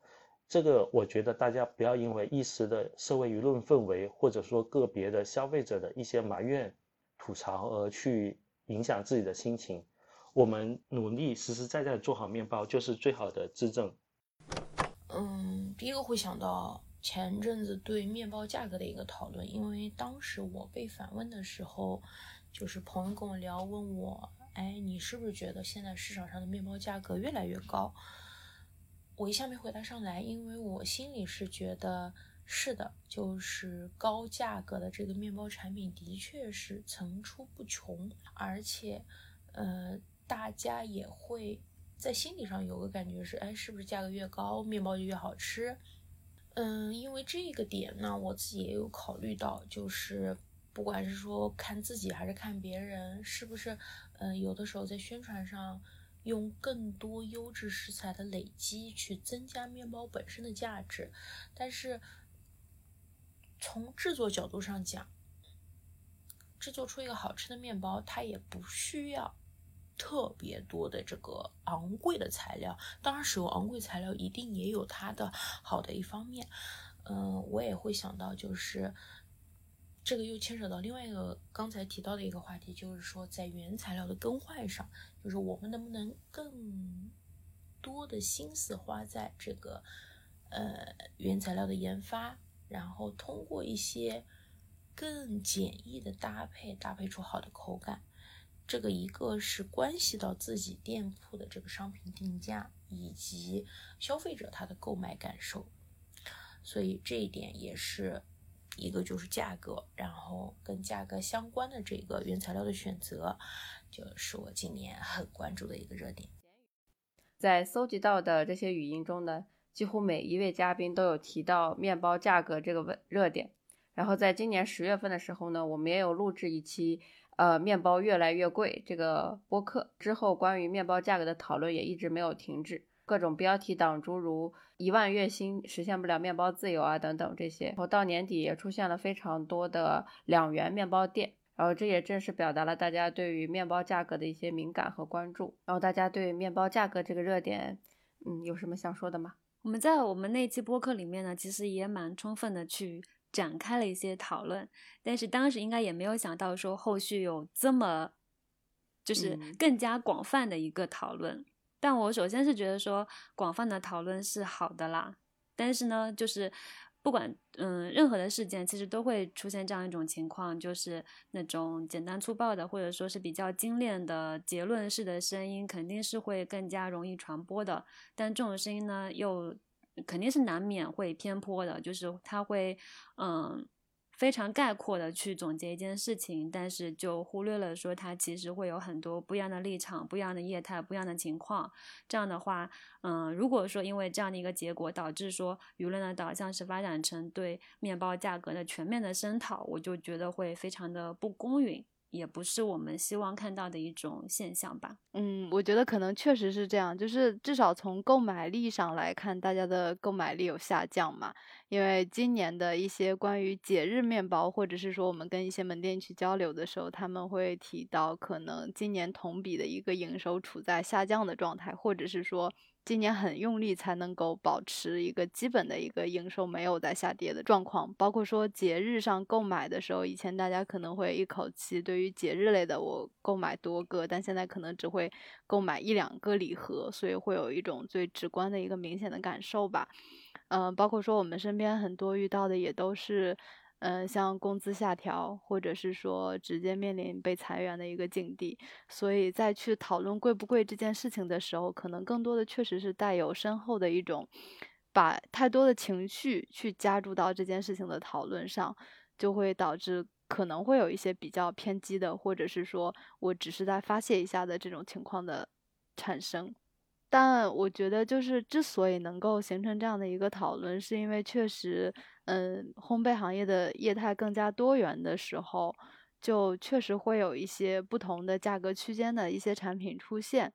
这个我觉得大家不要因为一时的社会舆论氛围，或者说个别的消费者的一些埋怨、吐槽而去影响自己的心情。我们努力实实在在做好面包，就是最好的质证。嗯，第一个会想到前阵子对面包价格的一个讨论，因为当时我被反问的时候，就是朋友跟我聊，问我，哎，你是不是觉得现在市场上的面包价格越来越高？我一下没回答上来，因为我心里是觉得是的，就是高价格的这个面包产品的确是层出不穷，而且，呃，大家也会在心理上有个感觉是，哎，是不是价格越高，面包就越好吃？嗯，因为这个点呢，我自己也有考虑到，就是不管是说看自己还是看别人，是不是，嗯，有的时候在宣传上。用更多优质食材的累积去增加面包本身的价值，但是从制作角度上讲，制作出一个好吃的面包，它也不需要特别多的这个昂贵的材料。当然，使用昂贵材料一定也有它的好的一方面。嗯，我也会想到就是。这个又牵扯到另外一个刚才提到的一个话题，就是说在原材料的更换上，就是我们能不能更多的心思花在这个呃原材料的研发，然后通过一些更简易的搭配，搭配出好的口感。这个一个是关系到自己店铺的这个商品定价以及消费者他的购买感受，所以这一点也是。一个就是价格，然后跟价格相关的这个原材料的选择，就是我今年很关注的一个热点。在搜集到的这些语音中呢，几乎每一位嘉宾都有提到面包价格这个问热点。然后在今年十月份的时候呢，我们也有录制一期呃面包越来越贵这个播客，之后关于面包价格的讨论也一直没有停止。各种标题党，诸如一万月薪实现不了面包自由啊等等这些，然后到年底也出现了非常多的两元面包店，然后这也正是表达了大家对于面包价格的一些敏感和关注。然后大家对面包价格这个热点，嗯，有什么想说的吗？我们在我们那期播客里面呢，其实也蛮充分的去展开了一些讨论，但是当时应该也没有想到说后续有这么就是更加广泛的一个讨论。但我首先是觉得说广泛的讨论是好的啦，但是呢，就是不管嗯任何的事件，其实都会出现这样一种情况，就是那种简单粗暴的或者说是比较精炼的结论式的声音，肯定是会更加容易传播的。但这种声音呢，又肯定是难免会偏颇的，就是它会嗯。非常概括的去总结一件事情，但是就忽略了说它其实会有很多不一样的立场、不一样的业态、不一样的情况。这样的话，嗯，如果说因为这样的一个结果导致说舆论的导向是发展成对面包价格的全面的声讨，我就觉得会非常的不公允。也不是我们希望看到的一种现象吧。嗯，我觉得可能确实是这样，就是至少从购买力上来看，大家的购买力有下降嘛。因为今年的一些关于节日面包，或者是说我们跟一些门店去交流的时候，他们会提到，可能今年同比的一个营收处在下降的状态，或者是说。今年很用力才能够保持一个基本的一个营收没有在下跌的状况，包括说节日上购买的时候，以前大家可能会一口气对于节日类的我购买多个，但现在可能只会购买一两个礼盒，所以会有一种最直观的一个明显的感受吧。嗯，包括说我们身边很多遇到的也都是。嗯，像工资下调，或者是说直接面临被裁员的一个境地，所以在去讨论贵不贵这件事情的时候，可能更多的确实是带有深厚的一种，把太多的情绪去加注到这件事情的讨论上，就会导致可能会有一些比较偏激的，或者是说我只是在发泄一下的这种情况的产生。但我觉得，就是之所以能够形成这样的一个讨论，是因为确实，嗯，烘焙行业的业态更加多元的时候，就确实会有一些不同的价格区间的一些产品出现。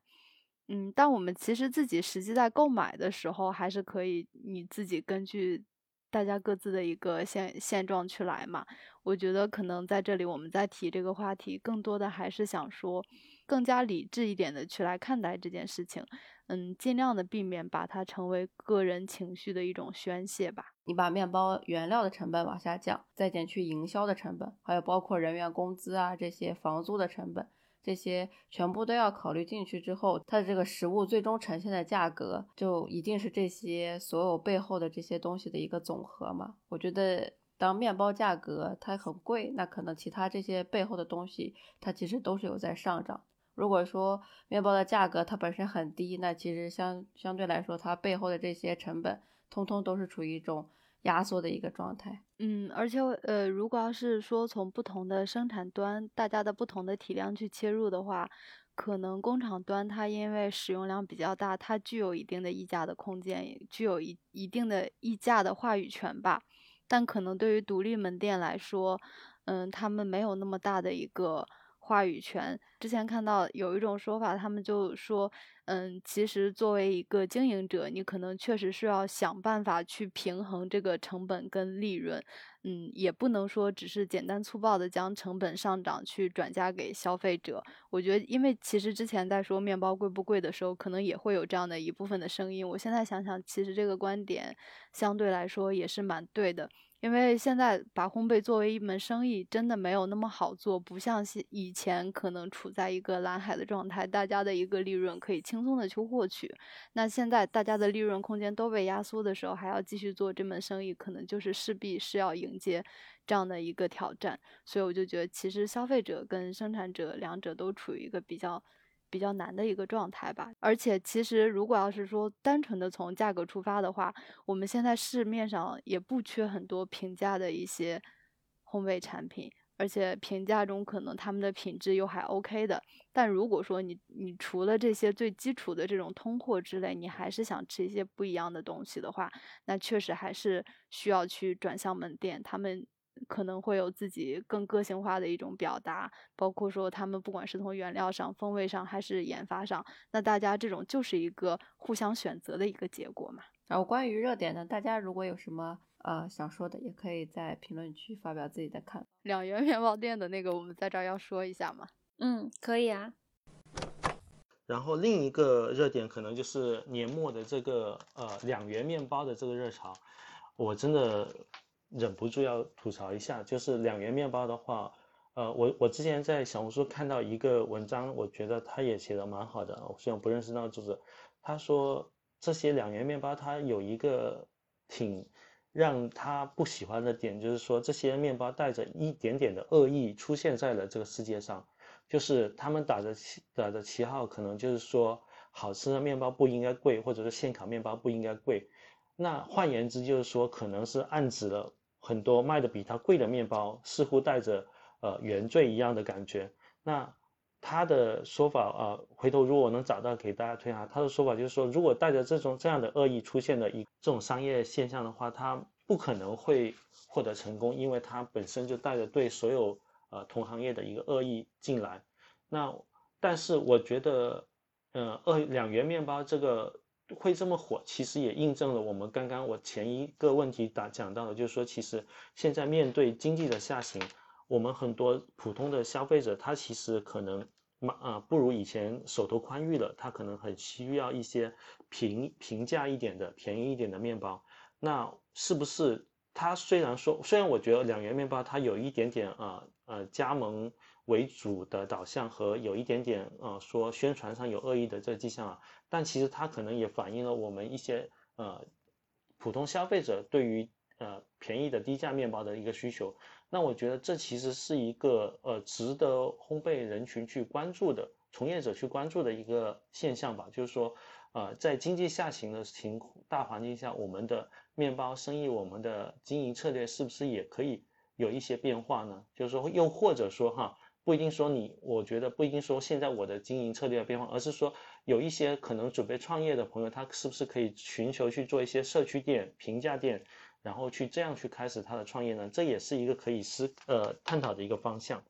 嗯，但我们其实自己实际在购买的时候，还是可以你自己根据大家各自的一个现现状去来嘛。我觉得可能在这里我们在提这个话题，更多的还是想说，更加理智一点的去来看待这件事情。嗯，尽量的避免把它成为个人情绪的一种宣泄吧。你把面包原料的成本往下降，再减去营销的成本，还有包括人员工资啊这些房租的成本，这些全部都要考虑进去之后，它的这个食物最终呈现的价格，就一定是这些所有背后的这些东西的一个总和嘛。我觉得，当面包价格它很贵，那可能其他这些背后的东西，它其实都是有在上涨。如果说面包的价格它本身很低，那其实相相对来说，它背后的这些成本，通通都是处于一种压缩的一个状态。嗯，而且呃，如果要是说从不同的生产端，大家的不同的体量去切入的话，可能工厂端它因为使用量比较大，它具有一定的溢价的空间，具有一一定的溢价的话语权吧。但可能对于独立门店来说，嗯，他们没有那么大的一个。话语权。之前看到有一种说法，他们就说，嗯，其实作为一个经营者，你可能确实是要想办法去平衡这个成本跟利润，嗯，也不能说只是简单粗暴的将成本上涨去转嫁给消费者。我觉得，因为其实之前在说面包贵不贵的时候，可能也会有这样的一部分的声音。我现在想想，其实这个观点相对来说也是蛮对的。因为现在把烘焙作为一门生意，真的没有那么好做，不像以前可能处在一个蓝海的状态，大家的一个利润可以轻松的去获取。那现在大家的利润空间都被压缩的时候，还要继续做这门生意，可能就是势必是要迎接这样的一个挑战。所以我就觉得，其实消费者跟生产者两者都处于一个比较。比较难的一个状态吧，而且其实如果要是说单纯的从价格出发的话，我们现在市面上也不缺很多平价的一些烘焙产品，而且平价中可能他们的品质又还 OK 的。但如果说你你除了这些最基础的这种通货之类，你还是想吃一些不一样的东西的话，那确实还是需要去转向门店，他们。可能会有自己更个性化的一种表达，包括说他们不管是从原料上、风味上还是研发上，那大家这种就是一个互相选择的一个结果嘛。然后关于热点呢，大家如果有什么呃想说的，也可以在评论区发表自己的看法。两元面包店的那个，我们在这儿要说一下吗？嗯，可以啊。然后另一个热点可能就是年末的这个呃两元面包的这个热潮，我真的。忍不住要吐槽一下，就是两元面包的话，呃，我我之前在小红书看到一个文章，我觉得他也写的蛮好的，虽然不认识那个作者，他说这些两元面包它有一个挺让他不喜欢的点，就是说这些面包带着一点点的恶意出现在了这个世界上，就是他们打着旗打着旗号，可能就是说好吃的面包不应该贵，或者是现烤面包不应该贵，那换言之就是说可能是暗指了。很多卖的比它贵的面包，似乎带着呃原罪一样的感觉。那他的说法啊，回头如果我能找到给大家推下，他的说法就是说，如果带着这种这样的恶意出现的一这种商业现象的话，它不可能会获得成功，因为它本身就带着对所有呃同行业的一个恶意进来。那但是我觉得，呃，二两元面包这个会这么火，其实也印证了我们刚刚我前一个问题打讲到的，就是说，其实现在面对经济的下行，我们很多普通的消费者，他其实可能。啊，不如以前手头宽裕了，他可能很需要一些平平价一点的、便宜一点的面包。那是不是他虽然说，虽然我觉得两元面包它有一点点呃呃加盟为主的导向和有一点点呃说宣传上有恶意的这迹象啊，但其实它可能也反映了我们一些呃普通消费者对于呃便宜的低价面包的一个需求。那我觉得这其实是一个呃值得烘焙人群去关注的从业者去关注的一个现象吧。就是说，呃，在经济下行的情大环境下，我们的面包生意，我们的经营策略是不是也可以有一些变化呢？就是说，又或者说哈，不一定说你，我觉得不一定说现在我的经营策略变化，而是说有一些可能准备创业的朋友，他是不是可以寻求去做一些社区店、平价店？然后去这样去开始他的创业呢，这也是一个可以思呃探讨的一个方向。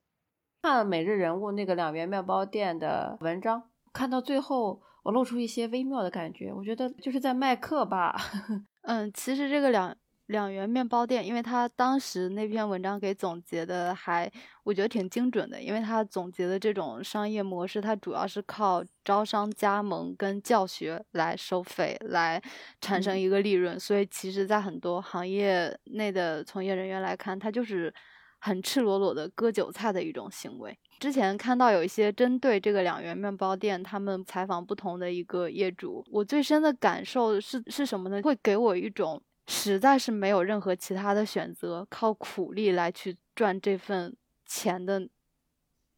看每日人物那个两元面包店的文章，看到最后我露出一些微妙的感觉，我觉得就是在卖课吧。嗯，其实这个两。两元面包店，因为他当时那篇文章给总结的还，我觉得挺精准的，因为他总结的这种商业模式，它主要是靠招商加盟跟教学来收费，来产生一个利润，所以其实，在很多行业内的从业人员来看，它就是很赤裸裸的割韭菜的一种行为。之前看到有一些针对这个两元面包店，他们采访不同的一个业主，我最深的感受是是什么呢？会给我一种。实在是没有任何其他的选择，靠苦力来去赚这份钱的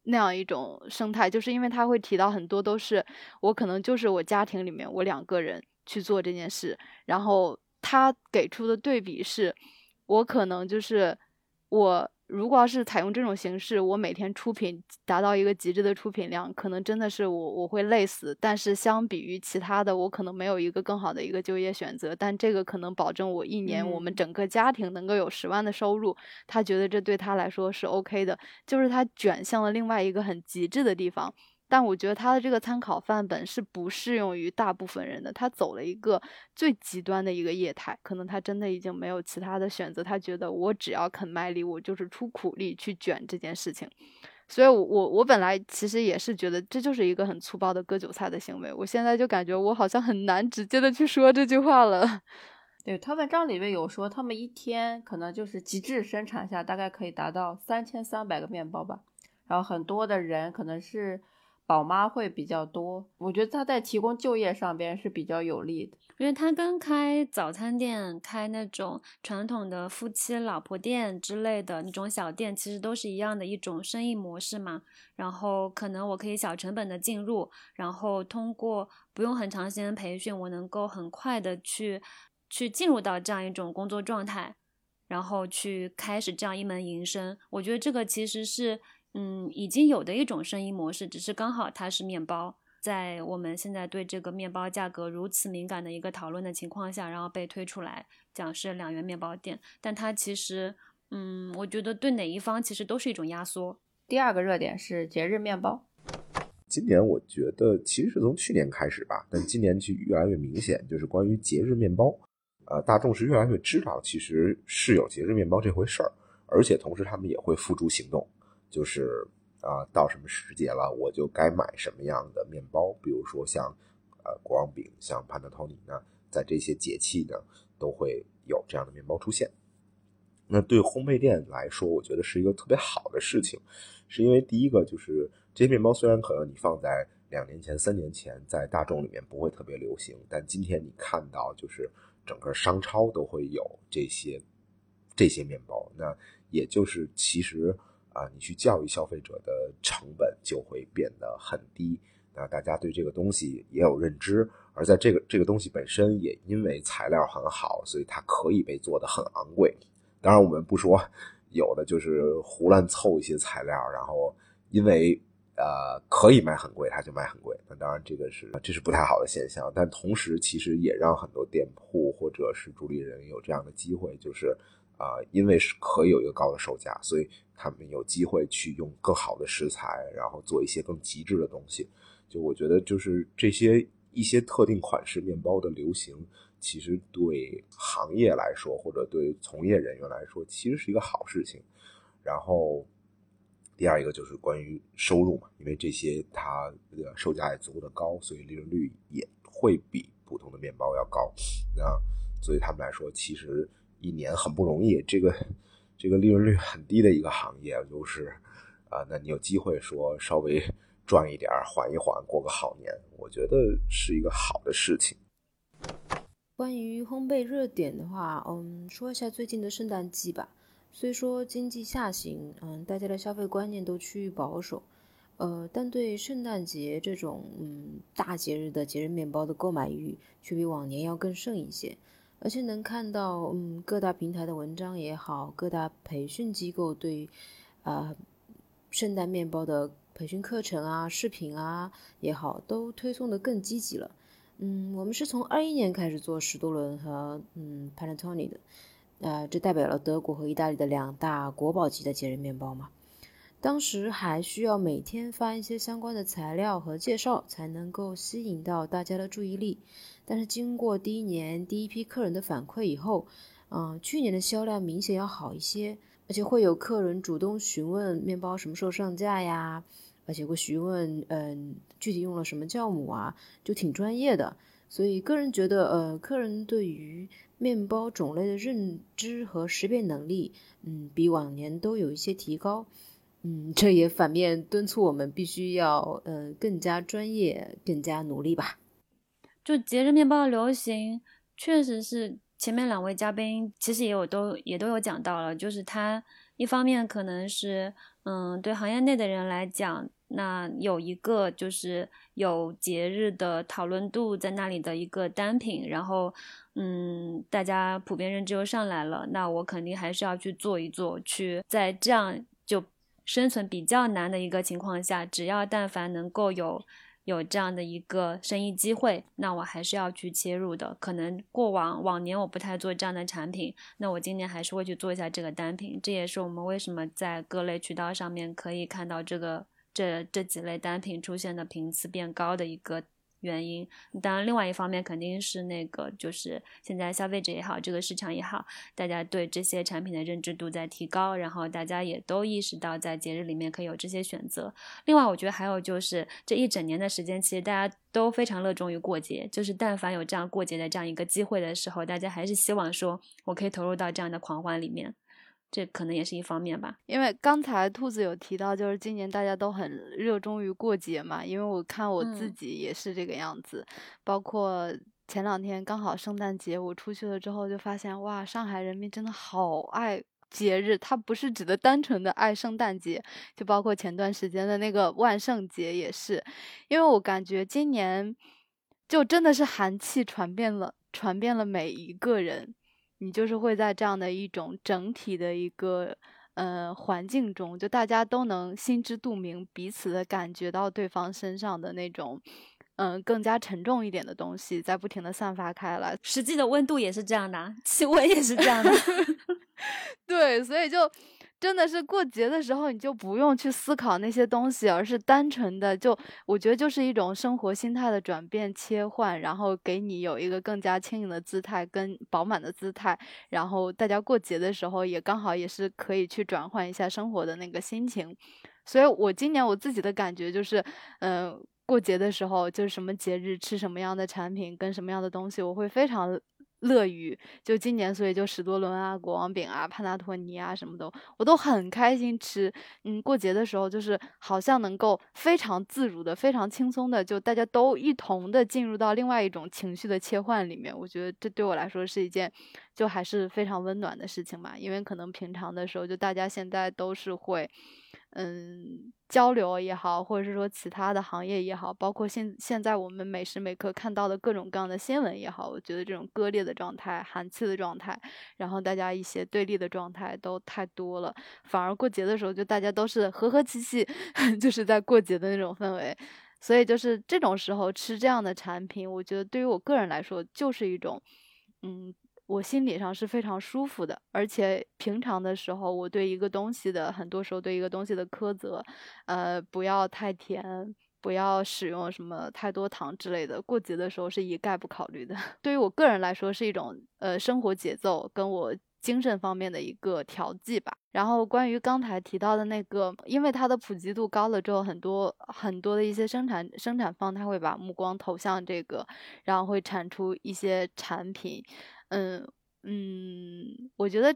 那样一种生态，就是因为他会提到很多都是我可能就是我家庭里面我两个人去做这件事，然后他给出的对比是，我可能就是我。如果要是采用这种形式，我每天出品达到一个极致的出品量，可能真的是我我会累死。但是相比于其他的，我可能没有一个更好的一个就业选择。但这个可能保证我一年我们整个家庭能够有十万的收入。他觉得这对他来说是 OK 的，就是他卷向了另外一个很极致的地方。但我觉得他的这个参考范本是不适用于大部分人的。他走了一个最极端的一个业态，可能他真的已经没有其他的选择。他觉得我只要肯卖力，我就是出苦力去卷这件事情。所以，我我我本来其实也是觉得这就是一个很粗暴的割韭菜的行为。我现在就感觉我好像很难直接的去说这句话了。对他文章里面有说，他们一天可能就是极致生产下大概可以达到三千三百个面包吧。然后很多的人可能是。宝妈会比较多，我觉得他在提供就业上边是比较有利的，因为他跟开早餐店、开那种传统的夫妻老婆店之类的那种小店，其实都是一样的一种生意模式嘛。然后可能我可以小成本的进入，然后通过不用很长时间培训，我能够很快的去去进入到这样一种工作状态，然后去开始这样一门营生。我觉得这个其实是。嗯，已经有的一种生意模式，只是刚好它是面包，在我们现在对这个面包价格如此敏感的一个讨论的情况下，然后被推出来讲是两元面包店，但它其实，嗯，我觉得对哪一方其实都是一种压缩。第二个热点是节日面包，今年我觉得其实是从去年开始吧，但今年就越来越明显，就是关于节日面包，呃，大众是越来越知道其实是有节日面包这回事儿，而且同时他们也会付诸行动。就是啊，到什么时节了，我就该买什么样的面包。比如说像呃国王饼，像潘德托尼呢，在这些节气呢，都会有这样的面包出现。那对烘焙店来说，我觉得是一个特别好的事情，是因为第一个就是这些面包虽然可能你放在两年前、三年前在大众里面不会特别流行，但今天你看到就是整个商超都会有这些这些面包。那也就是其实。啊，你去教育消费者的成本就会变得很低，那大家对这个东西也有认知，而在这个这个东西本身也因为材料很好，所以它可以被做得很昂贵。当然，我们不说有的就是胡乱凑一些材料，然后因为呃可以卖很贵，它就卖很贵。那当然这个是这是不太好的现象，但同时其实也让很多店铺或者是主理人有这样的机会，就是。啊，因为是可以有一个高的售价，所以他们有机会去用更好的食材，然后做一些更极致的东西。就我觉得，就是这些一些特定款式面包的流行，其实对行业来说，或者对从业人员来说，其实是一个好事情。然后第二一个就是关于收入嘛，因为这些它的售价也足够的高，所以利润率也会比普通的面包要高。那所以他们来说，其实一年很不容易，这个这个利润率很低的一个行业，就是啊，那你有机会说稍微赚一点，缓一缓，过个好年，我觉得是一个好的事情。关于烘焙热点的话，嗯，说一下最近的圣诞季吧。虽说经济下行，嗯，大家的消费观念都趋于保守，呃，但对圣诞节这种嗯大节日的节日面包的购买欲却比往年要更盛一些。而且能看到，嗯，各大平台的文章也好，各大培训机构对啊圣诞面包的培训课程啊、视频啊也好，都推送的更积极了。嗯，我们是从二一年开始做史多伦和嗯 Panettone 的。呃，这代表了德国和意大利的两大国宝级的节日面包嘛。当时还需要每天发一些相关的材料和介绍，才能够吸引到大家的注意力。但是经过第一年第一批客人的反馈以后，嗯，去年的销量明显要好一些，而且会有客人主动询问面包什么时候上架呀，而且会询问，嗯，具体用了什么酵母啊，就挺专业的。所以个人觉得，呃，客人对于面包种类的认知和识别能力，嗯，比往年都有一些提高，嗯，这也反面敦促我们必须要，呃，更加专业、更加努力吧。就节日面包的流行，确实是前面两位嘉宾其实也有都也都有讲到了，就是它一方面可能是，嗯，对行业内的人来讲。那有一个就是有节日的讨论度在那里的一个单品，然后，嗯，大家普遍认知又上来了，那我肯定还是要去做一做，去在这样生存比较难的一个情况下，只要但凡能够有有这样的一个生意机会，那我还是要去切入的。可能过往往年我不太做这样的产品，那我今年还是会去做一下这个单品。这也是我们为什么在各类渠道上面可以看到这个。这这几类单品出现的频次变高的一个原因，当然，另外一方面肯定是那个，就是现在消费者也好，这个市场也好，大家对这些产品的认知度在提高，然后大家也都意识到在节日里面可以有这些选择。另外，我觉得还有就是这一整年的时间，其实大家都非常热衷于过节，就是但凡有这样过节的这样一个机会的时候，大家还是希望说我可以投入到这样的狂欢里面。这可能也是一方面吧，因为刚才兔子有提到，就是今年大家都很热衷于过节嘛。因为我看我自己也是这个样子，包括前两天刚好圣诞节，我出去了之后就发现，哇，上海人民真的好爱节日。他不是指的单纯的爱圣诞节，就包括前段时间的那个万圣节也是。因为我感觉今年就真的是寒气传遍了，传遍了每一个人。你就是会在这样的一种整体的一个呃环境中，就大家都能心知肚明，彼此的感觉到对方身上的那种嗯更加沉重一点的东西在不停的散发开来。实际的温度也是这样的，气温也是这样的，对，所以就。真的是过节的时候，你就不用去思考那些东西，而是单纯的就，我觉得就是一种生活心态的转变切换，然后给你有一个更加轻盈的姿态跟饱满的姿态，然后大家过节的时候也刚好也是可以去转换一下生活的那个心情，所以我今年我自己的感觉就是，嗯，过节的时候就是什么节日吃什么样的产品跟什么样的东西，我会非常。乐于就今年，所以就史多伦啊、国王饼啊、潘纳托尼啊什么的，我都很开心吃。嗯，过节的时候就是好像能够非常自如的、非常轻松的，就大家都一同的进入到另外一种情绪的切换里面。我觉得这对我来说是一件就还是非常温暖的事情嘛，因为可能平常的时候就大家现在都是会。嗯，交流也好，或者是说其他的行业也好，包括现现在我们每时每刻看到的各种各样的新闻也好，我觉得这种割裂的状态、寒气的状态，然后大家一些对立的状态都太多了。反而过节的时候，就大家都是和和气气，就是在过节的那种氛围。所以就是这种时候吃这样的产品，我觉得对于我个人来说，就是一种嗯我心理上是非常舒服的。而且平常的时候，我对一个东西的很多时候对一个东西的苛责，呃，不要太甜，不要使用什么太多糖之类的，过节的时候是一概不考虑的。对于我个人来说，是一种呃生活节奏跟我。精神方面的一个调剂吧。然后关于刚才提到的那个，因为它的普及度高了之后，很多很多的一些生产生产方他会把目光投向这个，然后会产出一些产品。嗯嗯，我觉得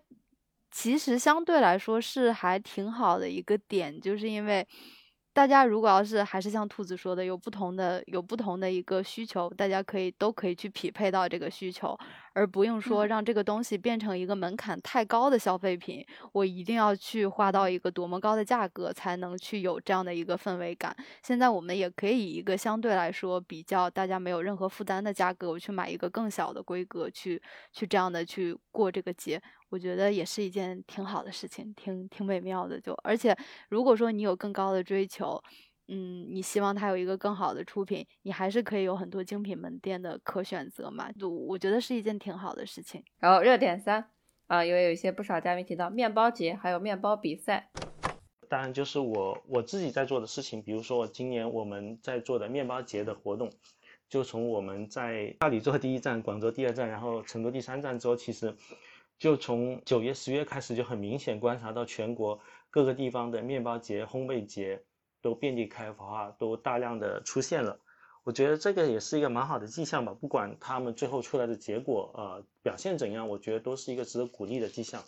其实相对来说是还挺好的一个点，就是因为。大家如果要是还是像兔子说的，有不同的有不同的一个需求，大家可以都可以去匹配到这个需求，而不用说让这个东西变成一个门槛太高的消费品，我一定要去花到一个多么高的价格才能去有这样的一个氛围感。现在我们也可以以一个相对来说比较大家没有任何负担的价格，我去买一个更小的规格，去去这样的去过这个节。我觉得也是一件挺好的事情，挺挺美妙的。就而且，如果说你有更高的追求，嗯，你希望它有一个更好的出品，你还是可以有很多精品门店的可选择嘛。就我觉得是一件挺好的事情。然后热点三啊，因为有一些不少嘉宾提到面包节，还有面包比赛。当然就是我我自己在做的事情，比如说今年我们在做的面包节的活动，就从我们在大理做第一站，广州第二站，然后成都第三站之后，其实。就从九月、十月开始，就很明显观察到全国各个地方的面包节、烘焙节都遍地开花，都大量的出现了。我觉得这个也是一个蛮好的迹象吧。不管他们最后出来的结果，呃，表现怎样，我觉得都是一个值得鼓励的迹象。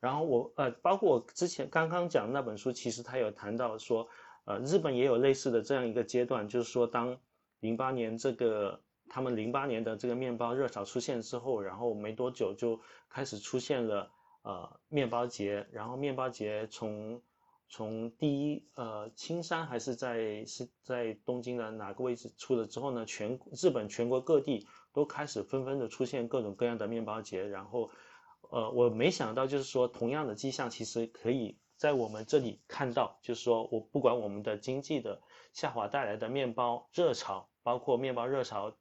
然后我，呃，包括我之前刚刚讲的那本书，其实他有谈到说，呃，日本也有类似的这样一个阶段，就是说，当零八年这个。他们零八年的这个面包热潮出现之后，然后没多久就开始出现了呃面包节，然后面包节从从第一呃青山还是在是在东京的哪个位置出了之后呢，全日本全国各地都开始纷纷的出现各种各样的面包节，然后呃我没想到就是说同样的迹象其实可以在我们这里看到，就是说我不管我们的经济的下滑带来的面包热潮，包括面包热潮。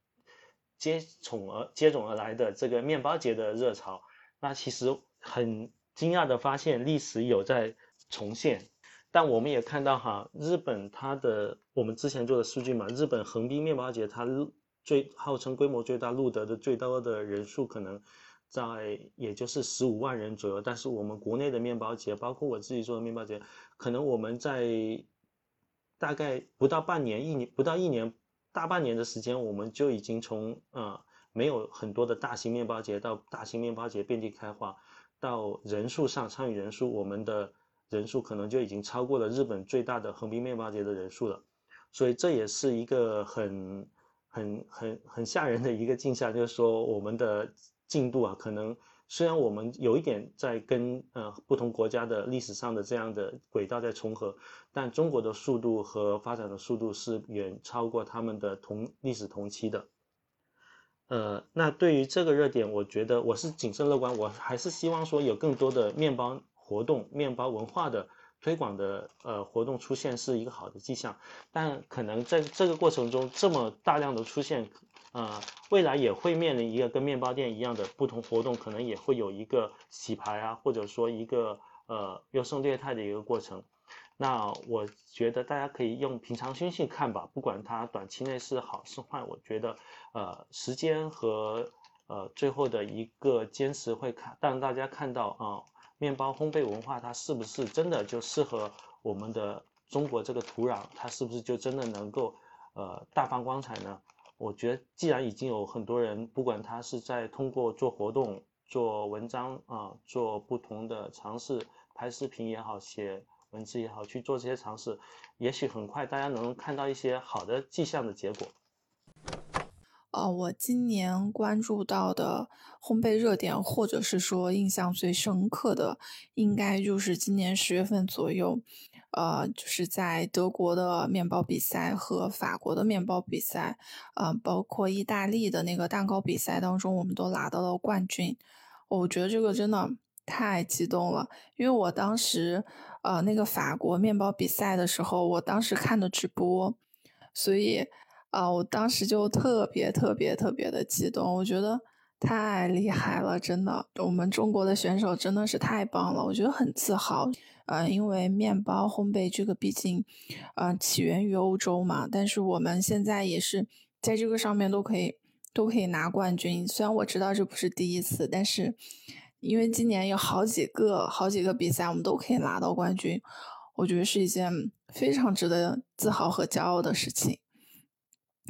接踵而接踵而来的这个面包节的热潮，那其实很惊讶的发现历史有在重现，但我们也看到哈，日本它的我们之前做的数据嘛，日本横滨面包节它最号称规模最大录得的最多的人数可能在也就是十五万人左右，但是我们国内的面包节，包括我自己做的面包节，可能我们在大概不到半年一年不到一年。大半年的时间，我们就已经从呃没有很多的大型面包节到大型面包节遍地开花，到人数上参与人数，我们的人数可能就已经超过了日本最大的横滨面包节的人数了。所以这也是一个很很很很吓人的一个镜像，就是说我们的进度啊，可能。虽然我们有一点在跟呃不同国家的历史上的这样的轨道在重合，但中国的速度和发展的速度是远超过他们的同历史同期的。呃，那对于这个热点，我觉得我是谨慎乐观，我还是希望说有更多的面包活动、面包文化的推广的呃活动出现是一个好的迹象，但可能在这个过程中这么大量的出现。呃，未来也会面临一个跟面包店一样的不同活动，可能也会有一个洗牌啊，或者说一个呃优胜劣汰的一个过程。那我觉得大家可以用平常心去看吧，不管它短期内是好是坏，我觉得呃时间和呃最后的一个坚持会看让大家看到啊，面包烘焙文化它是不是真的就适合我们的中国这个土壤，它是不是就真的能够呃大放光彩呢？我觉得，既然已经有很多人，不管他是在通过做活动、做文章啊，做不同的尝试，拍视频也好，写文字也好，去做这些尝试，也许很快大家能看到一些好的迹象的结果。呃，我今年关注到的烘焙热点，或者是说印象最深刻的，应该就是今年十月份左右。呃，就是在德国的面包比赛和法国的面包比赛，呃，包括意大利的那个蛋糕比赛当中，我们都拿到了冠军。我觉得这个真的太激动了，因为我当时，呃，那个法国面包比赛的时候，我当时看的直播，所以，啊，我当时就特别特别特别的激动，我觉得。太厉害了，真的，我们中国的选手真的是太棒了，我觉得很自豪。呃，因为面包烘焙这个毕竟，呃，起源于欧洲嘛，但是我们现在也是在这个上面都可以都可以拿冠军。虽然我知道这不是第一次，但是因为今年有好几个好几个比赛，我们都可以拿到冠军，我觉得是一件非常值得自豪和骄傲的事情。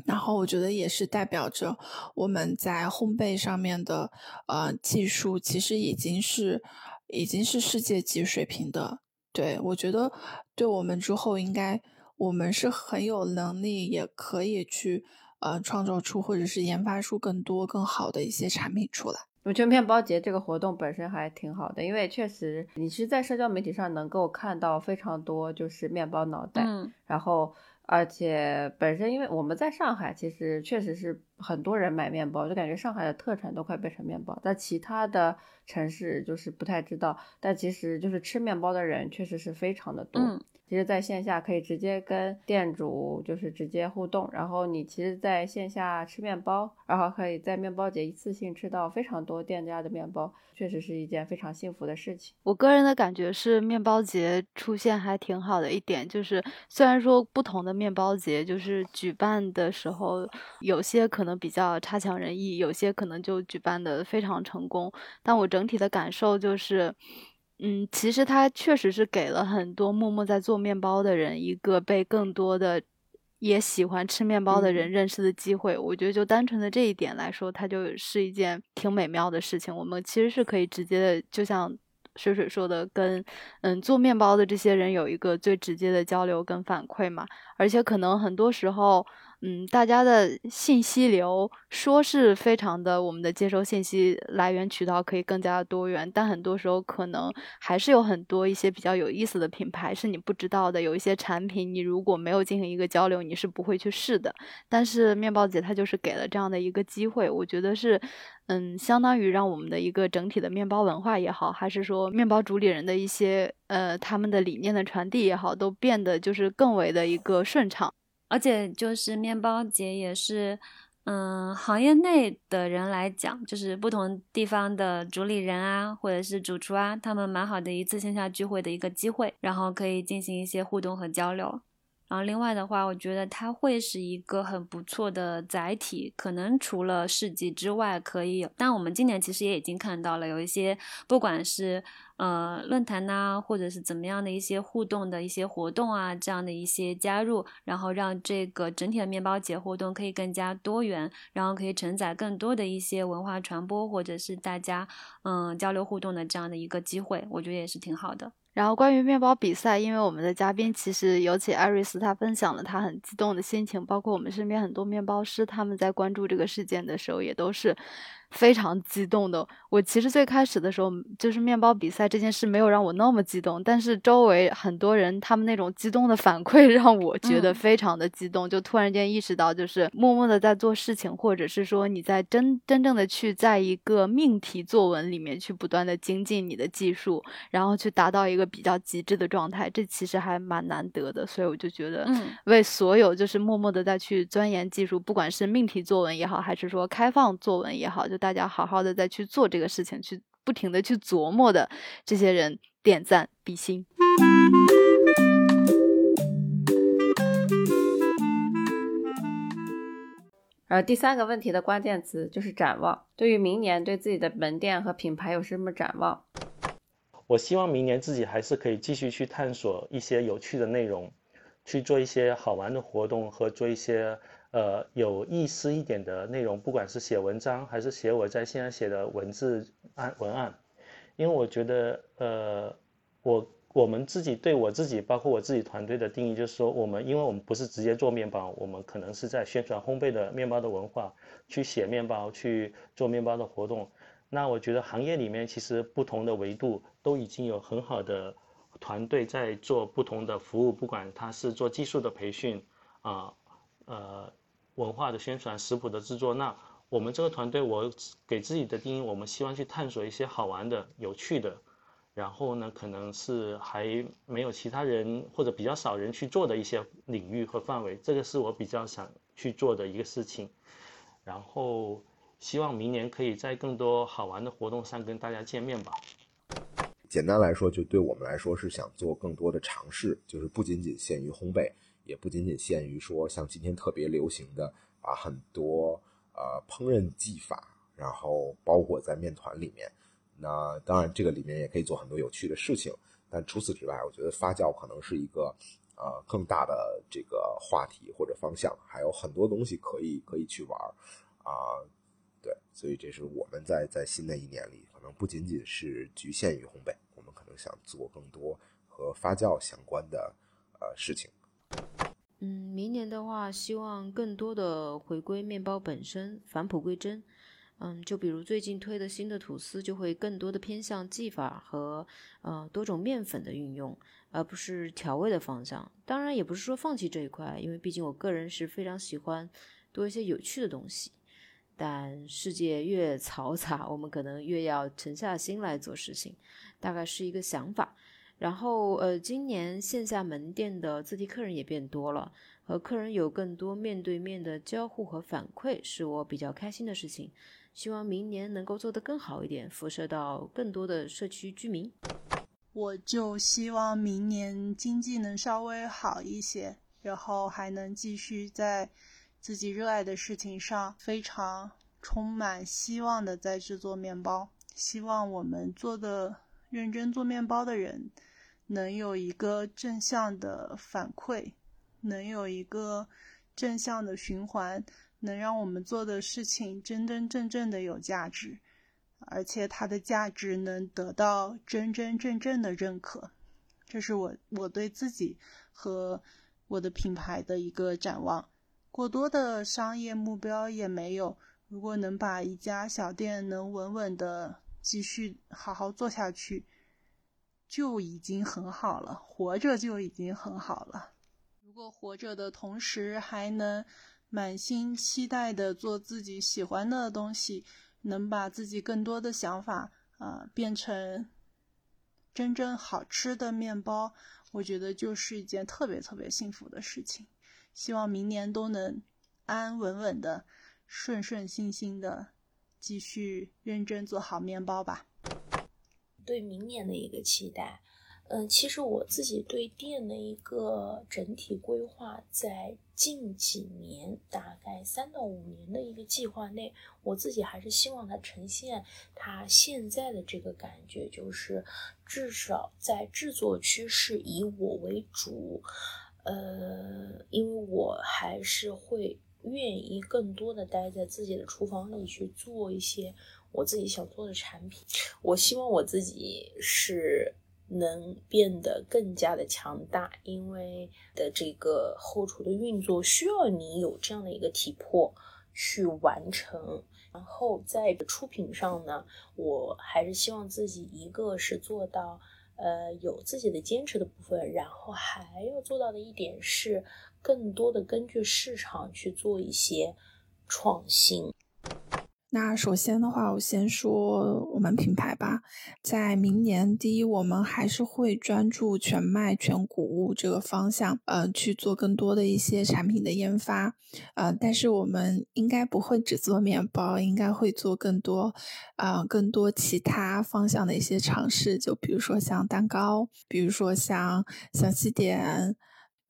然后我觉得也是代表着我们在烘焙上面的呃技术，其实已经是已经是世界级水平的。对我觉得，对我们之后应该我们是很有能力，也可以去呃创造出或者是研发出更多更好的一些产品出来。我觉得面包节这个活动本身还挺好的，因为确实你是在社交媒体上能够看到非常多就是面包脑袋，嗯，然后。而且本身，因为我们在上海，其实确实是很多人买面包，就感觉上海的特产都快变成面包。在其他的城市就是不太知道，但其实就是吃面包的人确实是非常的多。其实在线下可以直接跟店主就是直接互动，然后你其实在线下吃面包，然后可以在面包节一次性吃到非常多店家的面包，确实是一件非常幸福的事情。我个人的感觉是，面包节出现还挺好的一点，就是虽然说不同的面包节就是举办的时候，有些可能比较差强人意，有些可能就举办的非常成功，但我整体的感受就是。嗯，其实他确实是给了很多默默在做面包的人一个被更多的也喜欢吃面包的人认识的机会。我觉得就单纯的这一点来说，它就是一件挺美妙的事情。我们其实是可以直接的，就像水水说的，跟嗯做面包的这些人有一个最直接的交流跟反馈嘛。而且可能很多时候。嗯，大家的信息流说是非常的，我们的接收信息来源渠道可以更加多元，但很多时候可能还是有很多一些比较有意思的品牌是你不知道的，有一些产品你如果没有进行一个交流，你是不会去试的。但是面包节它就是给了这样的一个机会，我觉得是，嗯，相当于让我们的一个整体的面包文化也好，还是说面包主理人的一些呃他们的理念的传递也好，都变得就是更为的一个顺畅。而且就是面包节也是，嗯，行业内的人来讲，就是不同地方的主理人啊，或者是主厨啊，他们蛮好的一次线下聚会的一个机会，然后可以进行一些互动和交流。然后另外的话，我觉得它会是一个很不错的载体，可能除了市集之外，可以有。但我们今年其实也已经看到了，有一些不管是呃论坛呐，或者是怎么样的一些互动的一些活动啊，这样的一些加入，然后让这个整体的面包节活动可以更加多元，然后可以承载更多的一些文化传播，或者是大家嗯交流互动的这样的一个机会，我觉得也是挺好的。然后关于面包比赛，因为我们的嘉宾其实尤其艾瑞斯，他分享了他很激动的心情，包括我们身边很多面包师，他们在关注这个事件的时候，也都是。非常激动的，我其实最开始的时候就是面包比赛这件事没有让我那么激动，但是周围很多人他们那种激动的反馈 让我觉得非常的激动，就突然间意识到，就是默默的在做事情，或者是说你在真真正的去在一个命题作文里面去不断的精进你的技术，然后去达到一个比较极致的状态，这其实还蛮难得的，所以我就觉得，为所有就是默默的在去钻研技术，不管是命题作文也好，还是说开放作文也好，就。大家好好的再去做这个事情，去不停的去琢磨的这些人点赞比心。然后第三个问题的关键词就是展望。对于明年，对自己的门店和品牌有什么展望？我希望明年自己还是可以继续去探索一些有趣的内容，去做一些好玩的活动和做一些。呃，有意思一点的内容，不管是写文章还是写我在线上写的文字案文案，因为我觉得，呃，我我们自己对我自己，包括我自己团队的定义，就是说，我们因为我们不是直接做面包，我们可能是在宣传烘焙的面包的文化，去写面包，去做面包的活动。那我觉得行业里面其实不同的维度都已经有很好的团队在做不同的服务，不管他是做技术的培训啊，呃。文化的宣传、食谱的制作，那我们这个团队，我给自己的定义，我们希望去探索一些好玩的、有趣的，然后呢，可能是还没有其他人或者比较少人去做的一些领域和范围，这个是我比较想去做的一个事情。然后希望明年可以在更多好玩的活动上跟大家见面吧。简单来说，就对我们来说是想做更多的尝试，就是不仅仅限于烘焙，也不仅仅限于说像今天特别流行的把很多呃烹饪技法，然后包裹在面团里面。那当然，这个里面也可以做很多有趣的事情。但除此之外，我觉得发酵可能是一个呃更大的这个话题或者方向，还有很多东西可以可以去玩啊。对，所以这是我们在在新的一年里，可能不仅仅是局限于烘焙。我们可能想做更多和发酵相关的呃事情。嗯，明年的话，希望更多的回归面包本身，返璞归真。嗯，就比如最近推的新的吐司，就会更多的偏向技法和呃多种面粉的运用，而不是调味的方向。当然，也不是说放弃这一块，因为毕竟我个人是非常喜欢多一些有趣的东西。但世界越嘈杂，我们可能越要沉下心来做事情。大概是一个想法，然后呃，今年线下门店的自提客人也变多了，和客人有更多面对面的交互和反馈，是我比较开心的事情。希望明年能够做得更好一点，辐射到更多的社区居民。我就希望明年经济能稍微好一些，然后还能继续在自己热爱的事情上非常充满希望的在制作面包。希望我们做的。认真做面包的人，能有一个正向的反馈，能有一个正向的循环，能让我们做的事情真真正正的有价值，而且它的价值能得到真真正正的认可。这是我我对自己和我的品牌的一个展望。过多的商业目标也没有。如果能把一家小店能稳稳的。继续好好做下去，就已经很好了。活着就已经很好了。如果活着的同时还能满心期待的做自己喜欢的东西，能把自己更多的想法啊变成真正好吃的面包，我觉得就是一件特别特别幸福的事情。希望明年都能安安稳稳的、顺顺心心的。继续认真做好面包吧。对明年的一个期待，嗯，其实我自己对店的一个整体规划，在近几年，大概三到五年的一个计划内，我自己还是希望它呈现它现在的这个感觉，就是至少在制作区是以我为主，呃，因为我还是会。愿意更多的待在自己的厨房里去做一些我自己想做的产品。我希望我自己是能变得更加的强大，因为的这个后厨的运作需要你有这样的一个体魄去完成。然后在出品上呢，我还是希望自己一个是做到呃有自己的坚持的部分，然后还要做到的一点是。更多的根据市场去做一些创新。那首先的话，我先说我们品牌吧。在明年，第一，我们还是会专注全麦全谷物这个方向，呃，去做更多的一些产品的研发。呃，但是我们应该不会只做面包，应该会做更多，呃，更多其他方向的一些尝试。就比如说像蛋糕，比如说像小西点。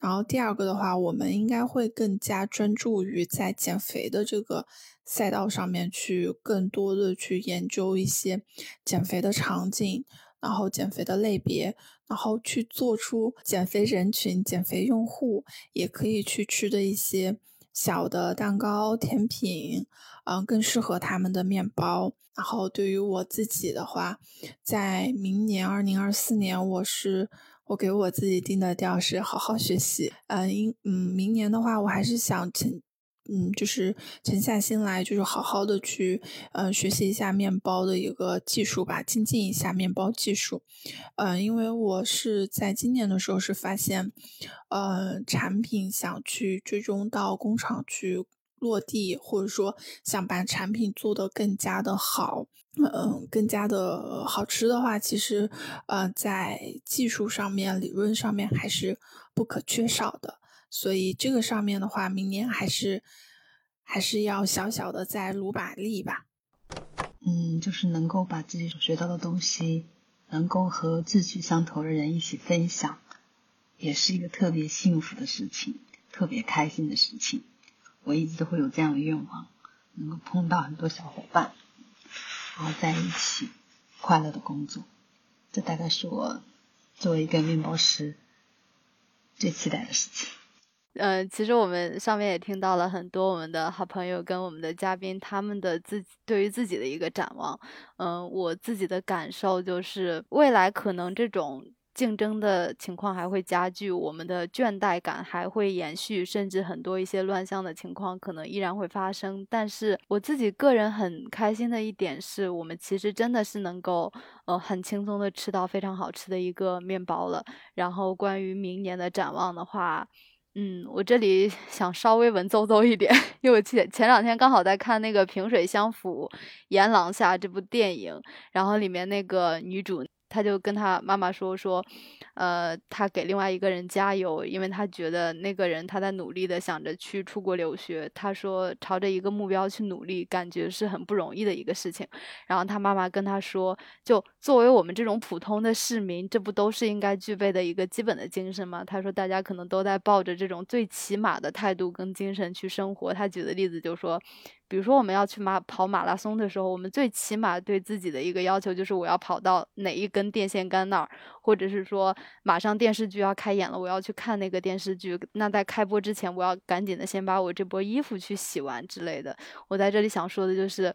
然后第二个的话，我们应该会更加专注于在减肥的这个赛道上面去更多的去研究一些减肥的场景，然后减肥的类别，然后去做出减肥人群、减肥用户也可以去吃的一些小的蛋糕、甜品，嗯，更适合他们的面包。然后对于我自己的话，在明年二零二四年，我是。我给我自己定的调是好好学习，嗯，因嗯，明年的话，我还是想沉，嗯，就是沉下心来，就是好好的去，嗯，学习一下面包的一个技术吧，精进一下面包技术，嗯，因为我是在今年的时候是发现，呃，产品想去追踪到工厂去。落地，或者说想把产品做得更加的好，嗯，更加的好吃的话，其实，呃，在技术上面、理论上面还是不可缺少的。所以这个上面的话，明年还是还是要小小的再努把力吧。嗯，就是能够把自己所学到的东西，能够和志趣相投的人一起分享，也是一个特别幸福的事情，特别开心的事情。我一直都会有这样的愿望，能够碰到很多小伙伴，然后在一起快乐的工作。这大概是我作为一个面包师最期待的事情。嗯，其实我们上面也听到了很多我们的好朋友跟我们的嘉宾他们的自己对于自己的一个展望。嗯，我自己的感受就是未来可能这种竞争的情况还会加剧，我们的倦怠感还会延续，甚至很多一些乱象的情况可能依然会发生。但是我自己个人很开心的一点是，我们其实真的是能够呃很轻松的吃到非常好吃的一个面包了。然后关于明年的展望的话。嗯，我这里 想稍微文绉绉一点，因为我前前两天刚好在看那个《萍水相抚檐廊下》这部电影，然后里面那个女主。他就跟他妈妈说说，呃，他给另外一个人加油，因为他觉得那个人他在努力的想着去出国留学。他说朝着一个目标去努力，感觉是很不容易的一个事情。然后他妈妈跟他说，就作为我们这种普通的市民，这不都是应该具备的一个基本的精神吗？他说大家可能都在抱着这种最起码的态度跟精神去生活。他举的例子就说。比如说，我们要去马跑马拉松的时候，我们最起码对自己的一个要求就是我要跑到哪一根电线杆那儿，或者是说马上电视剧要开演了，我要去看那个电视剧。那在开播之前，我要赶紧的先把我这波衣服去洗完之类的。我在这里想说的就是，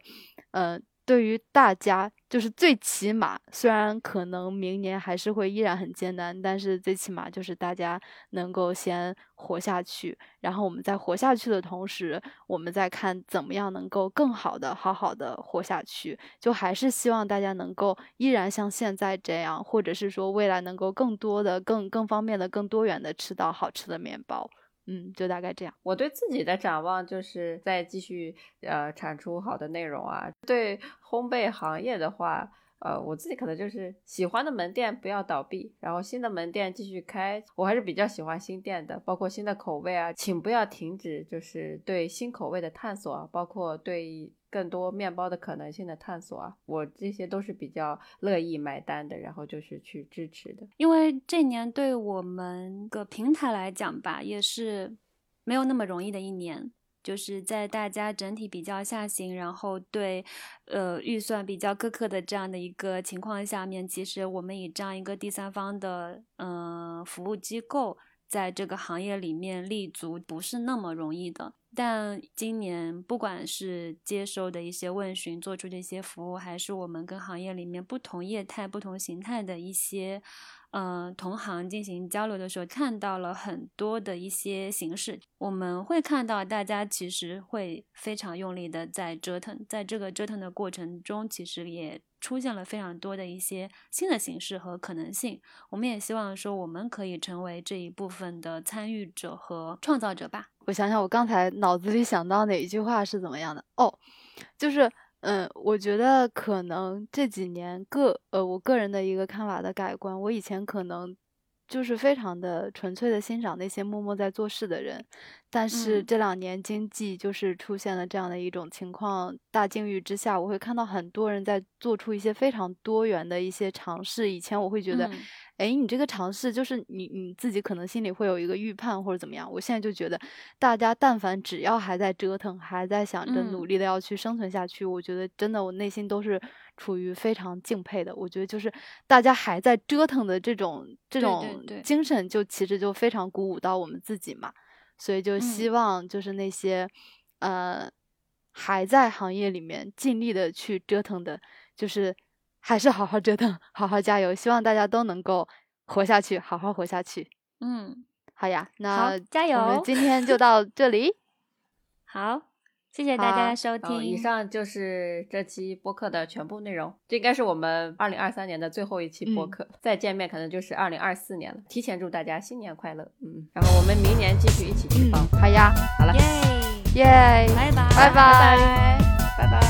嗯。对于大家，就是最起码，虽然可能明年还是会依然很艰难，但是最起码就是大家能够先活下去。然后我们在活下去的同时，我们再看怎么样能够更好的、好好的活下去。就还是希望大家能够依然像现在这样，或者是说未来能够更多的、更更方便的、更多元的吃到好吃的面包。嗯，就大概这样。我对自己的展望就是再继续呃产出好的内容啊。对烘焙行业的话，呃，我自己可能就是喜欢的门店不要倒闭，然后新的门店继续开。我还是比较喜欢新店的，包括新的口味啊，请不要停止，就是对新口味的探索，包括对。更多面包的可能性的探索啊，我这些都是比较乐意买单的，然后就是去支持的。因为这年对我们个平台来讲吧，也是没有那么容易的一年，就是在大家整体比较下行，然后对呃预算比较苛刻的这样的一个情况下面，其实我们以这样一个第三方的嗯服务机构在这个行业里面立足，不是那么容易的。但今年，不管是接收的一些问询，做出的一些服务，还是我们跟行业里面不同业态、不同形态的一些，嗯，同行进行交流的时候，看到了很多的一些形式。我们会看到大家其实会非常用力的在折腾，在这个折腾的过程中，其实也出现了非常多的一些新的形式和可能性。我们也希望说，我们可以成为这一部分的参与者和创造者吧。我想想，我刚才脑子里想到哪一句话是怎么样的？哦，就是，嗯，我觉得可能这几年个，呃，我个人的一个看法的改观，我以前可能就是非常的纯粹的欣赏那些默默在做事的人。但是这两年经济就是出现了这样的一种情况，大境遇之下，我会看到很多人在做出一些非常多元的一些尝试。以前我会觉得，哎，你这个尝试就是你你自己可能心里会有一个预判或者怎么样。我现在就觉得，大家但凡只要还在折腾，还在想着努力的要去生存下去，我觉得真的我内心都是处于非常敬佩的。我觉得就是大家还在折腾的这种这种精神，就其实就非常鼓舞到我们自己嘛。所以就希望就是那些，呃，还在行业里面尽力的去折腾的，就是还是好好折腾，好好加油。希望大家都能够活下去，好好活下去。嗯，好呀，那加油。我们今天就到这里。好。谢谢大家收听。以上就是这期播客的全部内容。这应该是我们二零二三年的最后一期播客，再见面可能就是二零二四年了。提前祝大家新年快乐，嗯，然后我们明年继续一起去帮。好呀，好了，耶，耶，拜拜，拜拜，拜拜。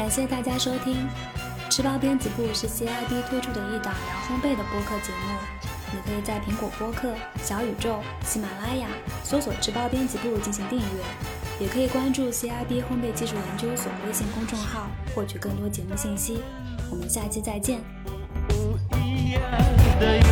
感谢大家收听。吃包编辑部是 CIB 推出的一档聊烘焙的播客节目，你可以在苹果播客、小宇宙、喜马拉雅搜索“吃包编辑部”进行订阅，也可以关注 CIB 烘焙技术研究所微信公众号获取更多节目信息。我们下期再见。的忧